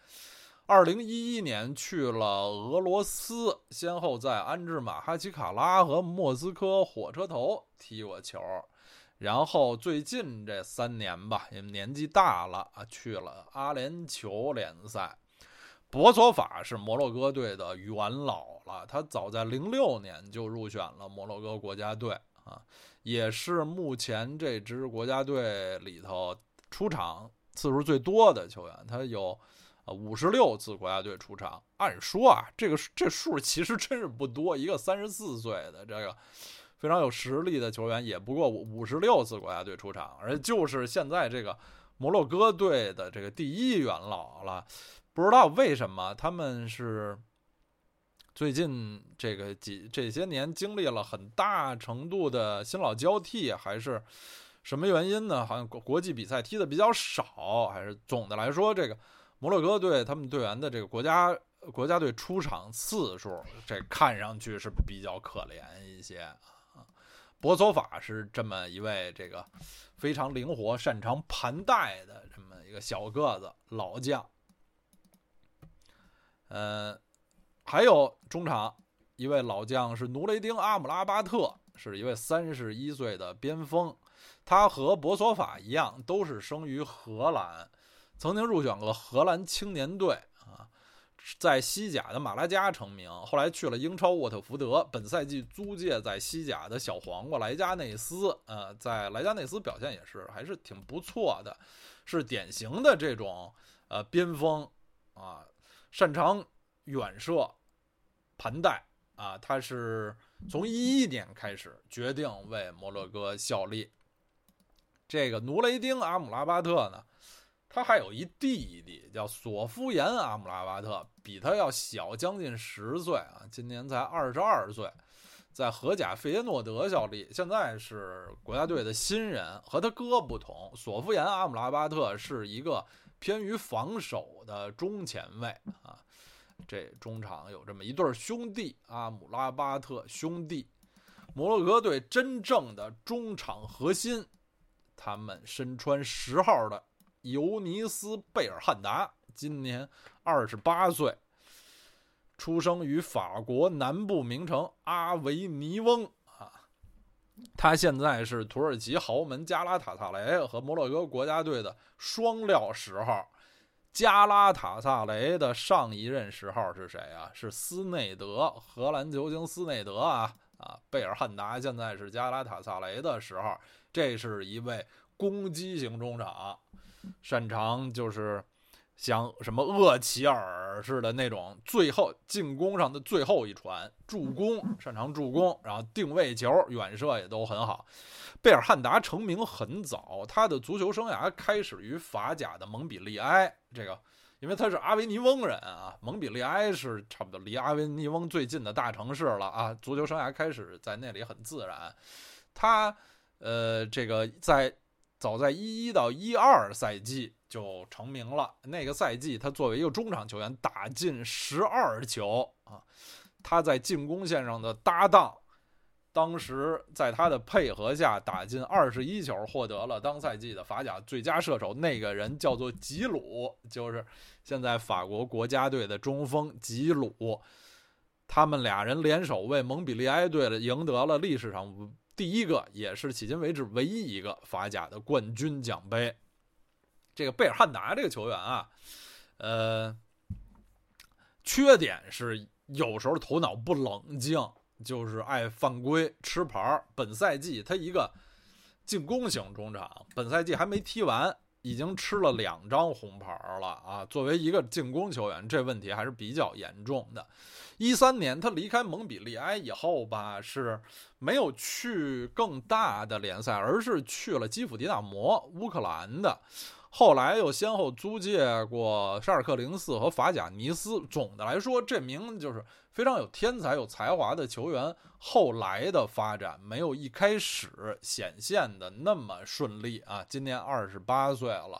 二零一一年去了俄罗斯，先后在安治马哈奇卡拉和莫斯科火车头踢过球，然后最近这三年吧，因为年纪大了啊，去了阿联酋联赛。博索法是摩洛哥队的元老了，他早在零六年就入选了摩洛哥国家队啊，也是目前这支国家队里头出场次数最多的球员，他有。啊，五十六次国家队出场，按说啊，这个这数其实真是不多。一个三十四岁的这个非常有实力的球员，也不过五十六次国家队出场，而就是现在这个摩洛哥队的这个第一元老了。不知道为什么他们是最近这个几这些年经历了很大程度的新老交替，还是什么原因呢？好像国国际比赛踢的比较少，还是总的来说这个。摩洛哥队他们队员的这个国家国家队出场次数，这看上去是比较可怜一些啊。博索法是这么一位这个非常灵活、擅长盘带的这么一个小个子老将。呃，还有中场一位老将是努雷丁·阿姆拉巴特，是一位三十一岁的边锋。他和博索法一样，都是生于荷兰，曾经入选过荷兰青年队啊，在西甲的马拉加成名，后来去了英超沃特福德，本赛季租借在西甲的小黄瓜莱加内斯，呃，在莱加内斯表现也是还是挺不错的，是典型的这种呃边锋啊，擅长远射、盘带啊，他是从一一年开始决定为摩洛哥效力。这个努雷丁·阿姆拉巴特呢，他还有一弟弟叫索夫延·阿姆拉巴特，比他要小将近十岁啊，今年才二十二岁，在荷甲费耶诺德效力，现在是国家队的新人。和他哥不同，索夫延·阿姆拉巴特是一个偏于防守的中前卫啊。这中场有这么一对兄弟，阿姆拉巴特兄弟，摩洛哥队真正的中场核心。他们身穿十号的尤尼斯·贝尔汉达，今年二十八岁，出生于法国南部名城阿维尼翁啊。他现在是土耳其豪门加拉塔萨雷和摩洛哥国家队的双料十号。加拉塔萨雷的上一任十号是谁啊？是斯内德，荷兰球星斯内德啊啊！贝尔汉达现在是加拉塔萨雷的十号。这是一位攻击型中场，擅长就是像什么厄齐尔似的那种最后进攻上的最后一传助攻，擅长助攻，然后定位球、远射也都很好。贝尔汉达成名很早，他的足球生涯开始于法甲的蒙彼利埃，这个因为他是阿维尼翁人啊，蒙彼利埃是差不多离阿维尼翁最近的大城市了啊，足球生涯开始在那里很自然，他。呃，这个在早在一一到一二赛季就成名了。那个赛季，他作为一个中场球员，打进十二球啊。他在进攻线上的搭档，当时在他的配合下打进二十一球，获得了当赛季的法甲最佳射手。那个人叫做吉鲁，就是现在法国国家队的中锋吉鲁。他们俩人联手为蒙彼利埃队赢得了历史上。第一个也是迄今为止唯一一个法甲的冠军奖杯。这个贝尔汉达这个球员啊，呃，缺点是有时候头脑不冷静，就是爱犯规、吃牌。本赛季他一个进攻型中场，本赛季还没踢完。已经吃了两张红牌了啊！作为一个进攻球员，这问题还是比较严重的。一三年他离开蒙彼利埃以后吧，是没有去更大的联赛，而是去了基辅迪纳摩，乌克兰的。后来又先后租借过沙尔克零四和法甲尼斯。总的来说，这名就是非常有天才、有才华的球员。后来的发展没有一开始显现的那么顺利啊！今年二十八岁了，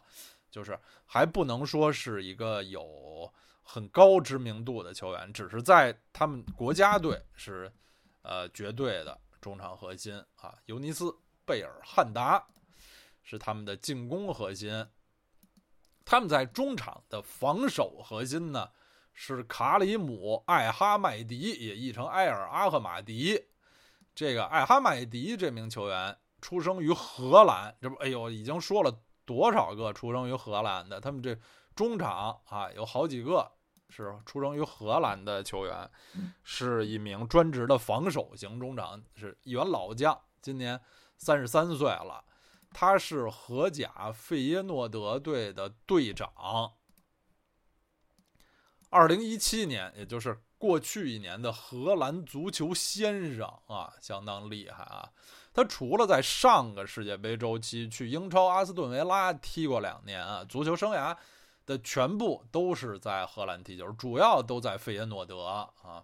就是还不能说是一个有很高知名度的球员，只是在他们国家队是呃绝对的中场核心啊。尤尼斯·贝尔汉达是他们的进攻核心。他们在中场的防守核心呢，是卡里姆·艾哈迈迪，也译成埃尔阿赫马迪。这个艾哈迈迪这名球员出生于荷兰，这不，哎呦，已经说了多少个出生于荷兰的？他们这中场啊，有好几个是出生于荷兰的球员，是一名专职的防守型中场，是一员老将，今年三十三岁了。他是荷甲费耶诺德队的队长。二零一七年，也就是过去一年的荷兰足球先生啊，相当厉害啊！他除了在上个世界杯周期去英超阿斯顿维拉踢过两年啊，足球生涯的全部都是在荷兰踢球，主要都在费耶诺德啊，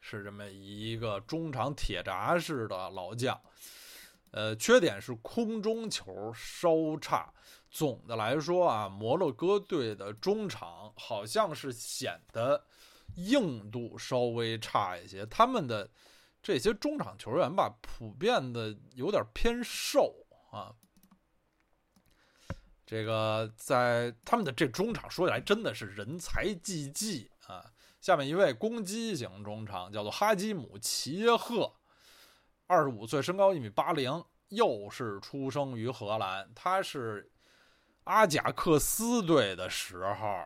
是这么一个中场铁闸式的老将。呃，缺点是空中球稍差。总的来说啊，摩洛哥队的中场好像是显得硬度稍微差一些。他们的这些中场球员吧，普遍的有点偏瘦啊。这个在他们的这中场说起来真的是人才济济啊。下面一位攻击型中场叫做哈基姆·齐耶赫，二十五岁，身高一米八零，又是出生于荷兰。他是阿贾克斯队的时候，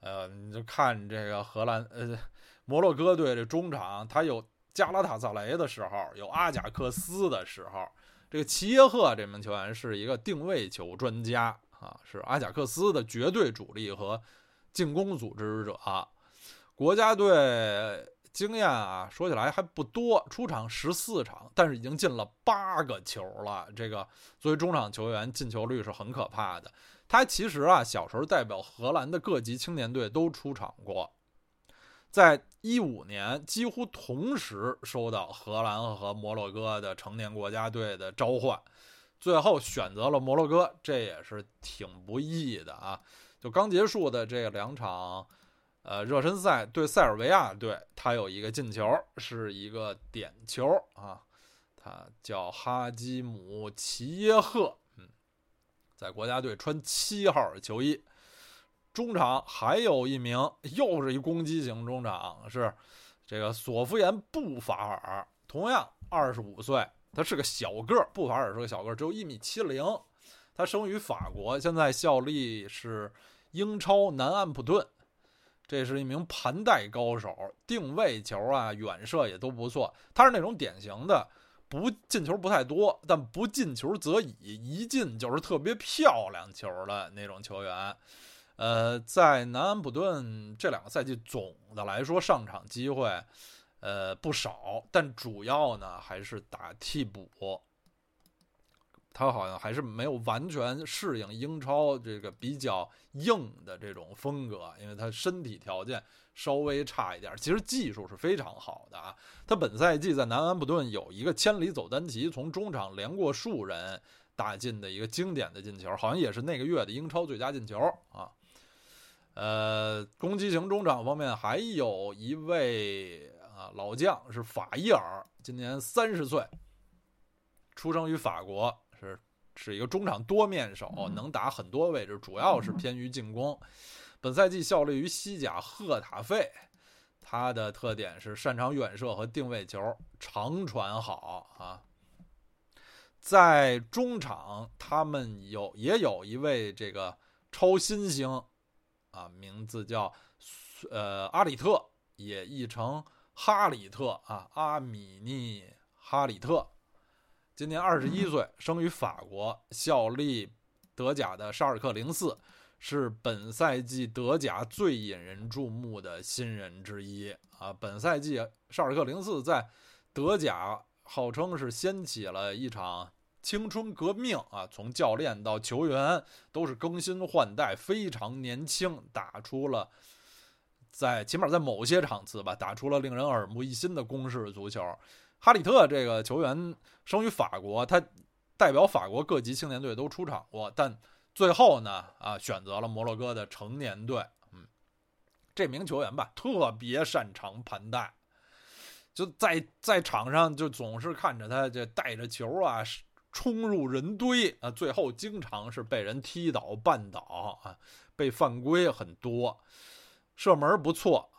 呃，你就看这个荷兰呃摩洛哥队这中场，他有加拉塔萨雷的时候，有阿贾克斯的时候。这个齐耶赫这名球员是一个定位球专家啊，是阿贾克斯的绝对主力和进攻组织者。啊国家队经验啊，说起来还不多，出场十四场，但是已经进了八个球了。这个作为中场球员，进球率是很可怕的。他其实啊，小时候代表荷兰的各级青年队都出场过，在一五年几乎同时收到荷兰和摩洛哥的成年国家队的召唤，最后选择了摩洛哥，这也是挺不易的啊。就刚结束的这两场。呃，热身赛对塞尔维亚队，他有一个进球，是一个点球啊。他叫哈基姆·齐耶赫，嗯，在国家队穿七号球衣。中场还有一名，又是一攻击型中场，是这个索夫延·布法尔，同样二十五岁，他是个小个儿，布法尔是个小个儿，只有一米七零。他生于法国，现在效力是英超南安普顿。这是一名盘带高手，定位球啊、远射也都不错。他是那种典型的不进球不太多，但不进球则已，一进就是特别漂亮球的那种球员。呃，在南安普顿这两个赛季，总的来说上场机会呃不少，但主要呢还是打替补。他好像还是没有完全适应英超这个比较硬的这种风格，因为他身体条件稍微差一点。其实技术是非常好的啊。他本赛季在南安普顿有一个千里走单骑，从中场连过数人打进的一个经典的进球，好像也是那个月的英超最佳进球啊。呃，攻击型中场方面还有一位啊老将是法伊尔，今年三十岁，出生于法国。是是一个中场多面手，能打很多位置，主要是偏于进攻。本赛季效力于西甲赫塔费，他的特点是擅长远射和定位球，长传好啊。在中场，他们有也有一位这个超新星啊，名字叫呃阿里特，也译成哈里特啊，阿米尼哈里特。今年二十一岁，生于法国，效力德甲的沙尔克零四，是本赛季德甲最引人注目的新人之一啊！本赛季沙尔克零四在德甲号称是掀起了一场青春革命啊！从教练到球员都是更新换代，非常年轻，打出了在起码在某些场次吧，打出了令人耳目一新的攻势足球。哈里特这个球员生于法国，他代表法国各级青年队都出场过，但最后呢，啊，选择了摩洛哥的成年队。嗯，这名球员吧，特别擅长盘带，就在在场上就总是看着他这带着球啊，冲入人堆啊，最后经常是被人踢倒、绊倒啊，被犯规很多，射门不错。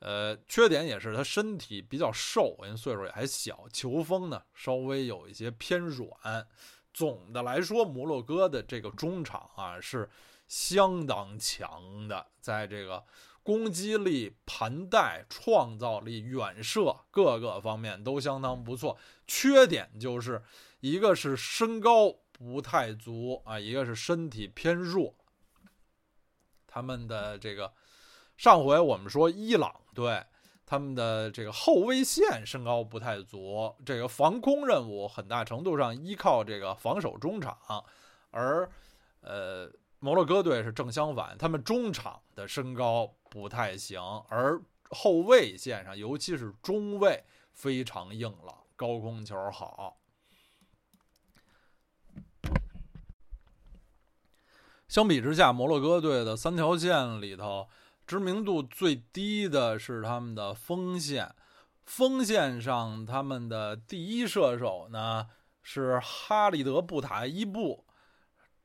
呃，缺点也是他身体比较瘦，因为岁数也还小，球风呢稍微有一些偏软。总的来说，摩洛哥的这个中场啊是相当强的，在这个攻击力、盘带、创造力、远射各个方面都相当不错。缺点就是一个是身高不太足啊，一个是身体偏弱。他们的这个。上回我们说伊朗队他们的这个后卫线身高不太足，这个防空任务很大程度上依靠这个防守中场，而呃摩洛哥队是正相反，他们中场的身高不太行，而后卫线上尤其是中卫非常硬朗，高空球好。相比之下，摩洛哥队的三条线里头。知名度最低的是他们的锋线，锋线上他们的第一射手呢是哈里德·布塔伊布，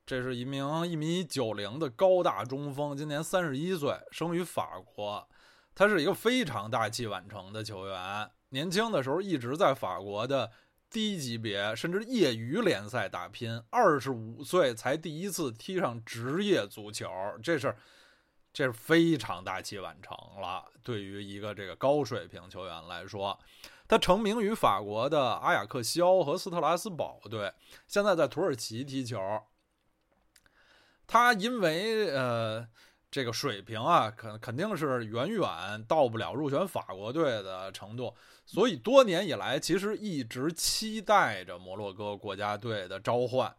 这是一名一米九零的高大中锋，今年三十一岁，生于法国。他是一个非常大器晚成的球员，年轻的时候一直在法国的低级别甚至业余联赛打拼，二十五岁才第一次踢上职业足球，这是这是非常大器晚成了。对于一个这个高水平球员来说，他成名于法国的阿雅克肖和斯特拉斯堡队，现在在土耳其踢球。他因为呃。这个水平啊，肯肯定是远远到不了入选法国队的程度，所以多年以来其实一直期待着摩洛哥国家队的召唤，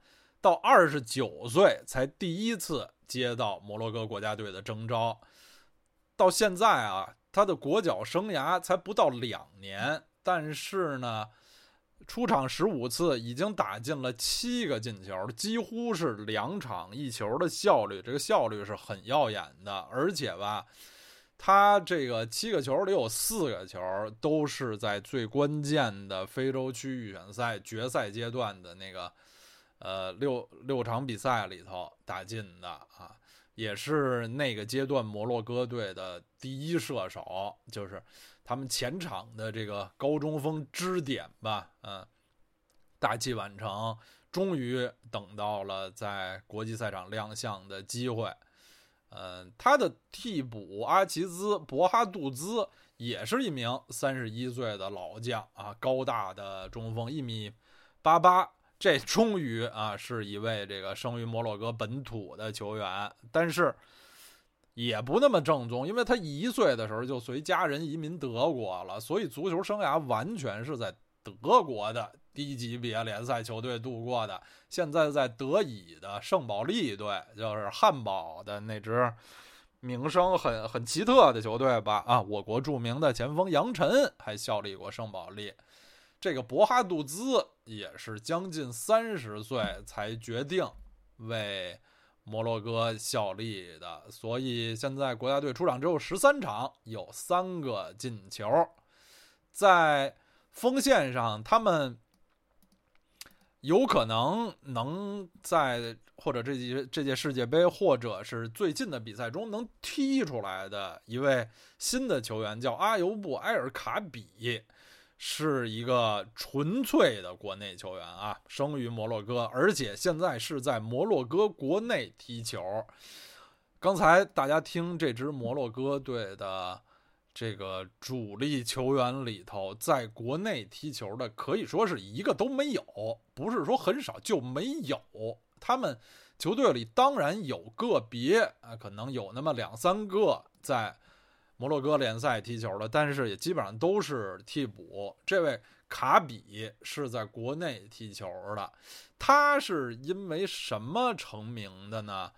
到二十九岁才第一次接到摩洛哥国家队的征召，到现在啊，他的国脚生涯才不到两年，但是呢。出场十五次，已经打进了七个进球，几乎是两场一球的效率，这个效率是很耀眼的。而且吧，他这个七个球里有四个球都是在最关键的非洲区预选赛决赛阶段的那个呃六六场比赛里头打进的啊，也是那个阶段摩洛哥队的第一射手，就是。他们前场的这个高中锋支点吧，嗯，大器晚成，终于等到了在国际赛场亮相的机会。嗯，他的替补阿齐兹博哈杜兹也是一名三十一岁的老将啊，高大的中锋，一米八八，这终于啊是一位这个生于摩洛哥本土的球员，但是。也不那么正宗，因为他一岁的时候就随家人移民德国了，所以足球生涯完全是在德国的低级别联赛球队度过的。现在在德乙的圣保利队，就是汉堡的那支名声很很奇特的球队吧？啊，我国著名的前锋杨晨还效力过圣保利。这个博哈杜兹也是将近三十岁才决定为。摩洛哥效力的，所以现在国家队出场只有十三场，有三个进球。在锋线上，他们有可能能在或者这届这届世界杯，或者是最近的比赛中能踢出来的一位新的球员，叫阿尤布埃尔卡比。是一个纯粹的国内球员啊，生于摩洛哥，而且现在是在摩洛哥国内踢球。刚才大家听这支摩洛哥队的这个主力球员里头，在国内踢球的可以说是一个都没有，不是说很少就没有。他们球队里当然有个别啊，可能有那么两三个在。摩洛哥联赛踢球的，但是也基本上都是替补。这位卡比是在国内踢球的，他是因为什么成名的呢？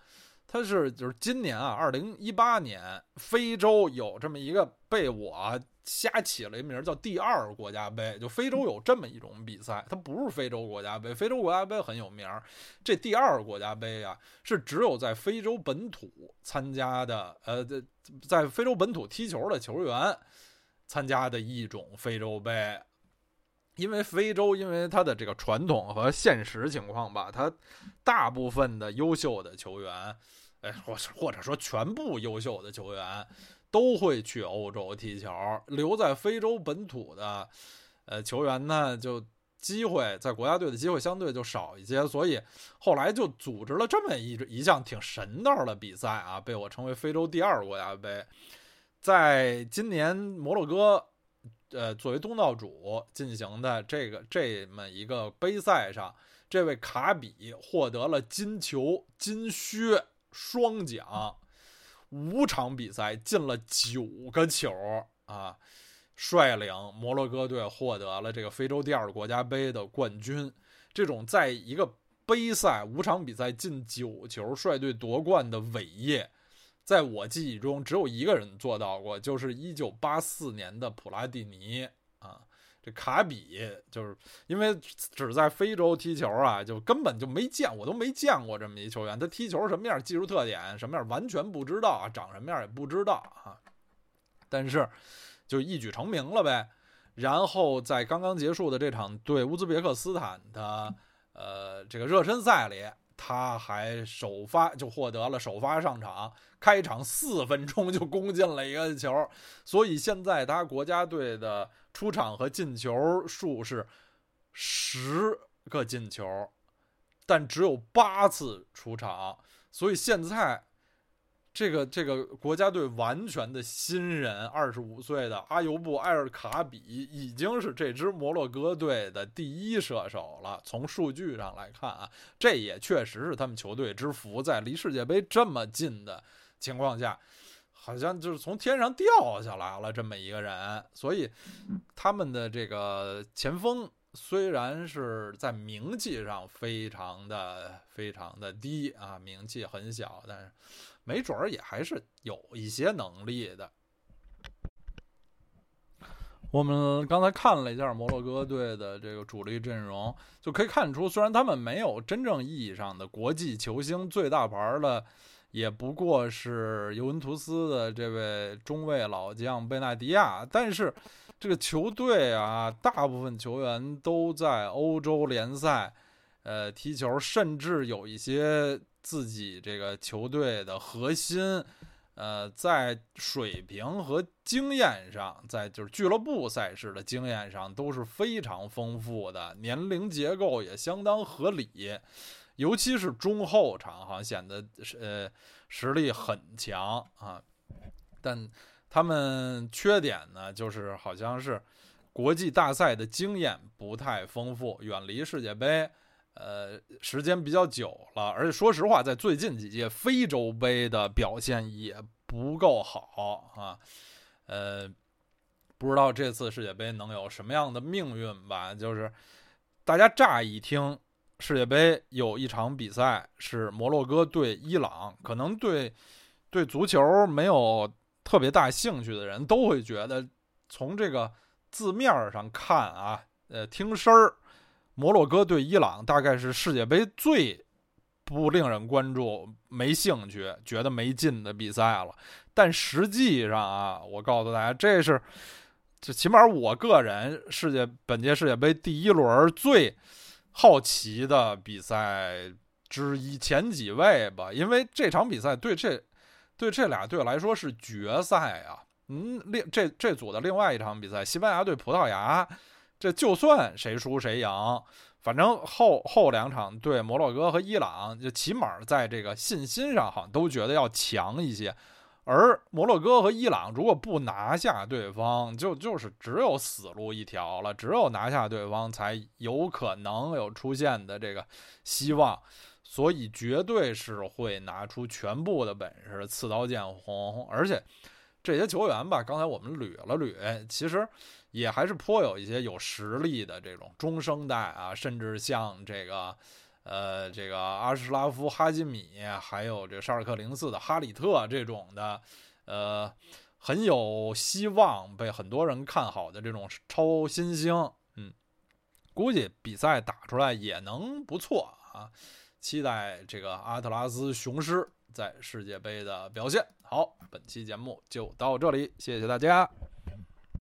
他是就是今年啊，二零一八年非洲有这么一个被我。瞎起了一名叫“第二国家杯”，就非洲有这么一种比赛，它不是非洲国家杯。非洲国家杯很有名，这第二国家杯啊，是只有在非洲本土参加的，呃，在非洲本土踢球的球员参加的一种非洲杯。因为非洲，因为它的这个传统和现实情况吧，它大部分的优秀的球员，哎，或或者说全部优秀的球员。都会去欧洲踢球，留在非洲本土的，呃，球员呢，就机会在国家队的机会相对就少一些，所以后来就组织了这么一一项挺神道的比赛啊，被我称为非洲第二国家杯。在今年摩洛哥，呃，作为东道主进行的这个这么一个杯赛上，这位卡比获得了金球、金靴双奖。五场比赛进了九个球啊，率领摩洛哥队获得了这个非洲第二国家杯的冠军。这种在一个杯赛五场比赛进九球率队夺冠的伟业，在我记忆中只有一个人做到过，就是一九八四年的普拉蒂尼。卡比就是因为只在非洲踢球啊，就根本就没见，我都没见过这么一球员。他踢球什么样，技术特点什么样，完全不知道啊，长什么样也不知道啊。但是就一举成名了呗。然后在刚刚结束的这场对乌兹别克斯坦的呃这个热身赛里，他还首发就获得了首发上场，开场四分钟就攻进了一个球，所以现在他国家队的出场和进球数是十个进球，但只有八次出场，所以现在。这个这个国家队完全的新人，二十五岁的阿尤布埃尔卡比已经是这支摩洛哥队的第一射手了。从数据上来看啊，这也确实是他们球队之福，在离世界杯这么近的情况下，好像就是从天上掉下来了这么一个人。所以他们的这个前锋虽然是在名气上非常的非常的低啊，名气很小，但是。没准儿也还是有一些能力的。我们刚才看了一下摩洛哥队的这个主力阵容，就可以看出，虽然他们没有真正意义上的国际球星，最大牌的也不过是尤文图斯的这位中卫老将贝纳迪亚，但是这个球队啊，大部分球员都在欧洲联赛呃踢球，甚至有一些。自己这个球队的核心，呃，在水平和经验上，在就是俱乐部赛事的经验上都是非常丰富的，年龄结构也相当合理，尤其是中后场哈显得呃实力很强啊。但他们缺点呢，就是好像是国际大赛的经验不太丰富，远离世界杯。呃，时间比较久了，而且说实话，在最近几届非洲杯的表现也不够好啊。呃，不知道这次世界杯能有什么样的命运吧？就是大家乍一听世界杯有一场比赛是摩洛哥对伊朗，可能对对足球没有特别大兴趣的人都会觉得，从这个字面上看啊，呃，听声儿。摩洛哥对伊朗大概是世界杯最不令人关注、没兴趣、觉得没劲的比赛了。但实际上啊，我告诉大家，这是这起码我个人世界本届世界杯第一轮最好奇的比赛之一，前几位吧。因为这场比赛对这对这俩队来说是决赛啊。嗯，另这这组的另外一场比赛，西班牙对葡萄牙。这就算谁输谁赢，反正后后两场对摩洛哥和伊朗，就起码在这个信心上好像都觉得要强一些。而摩洛哥和伊朗如果不拿下对方，就就是只有死路一条了，只有拿下对方才有可能有出现的这个希望。所以绝对是会拿出全部的本事，刺刀见红。而且这些球员吧，刚才我们捋了捋，其实。也还是颇有一些有实力的这种中生代啊，甚至像这个，呃，这个阿什拉夫·哈基米，还有这沙尔克零四的哈里特这种的，呃，很有希望被很多人看好的这种超新星，嗯，估计比赛打出来也能不错啊，期待这个阿特拉斯雄狮在世界杯的表现。好，本期节目就到这里，谢谢大家。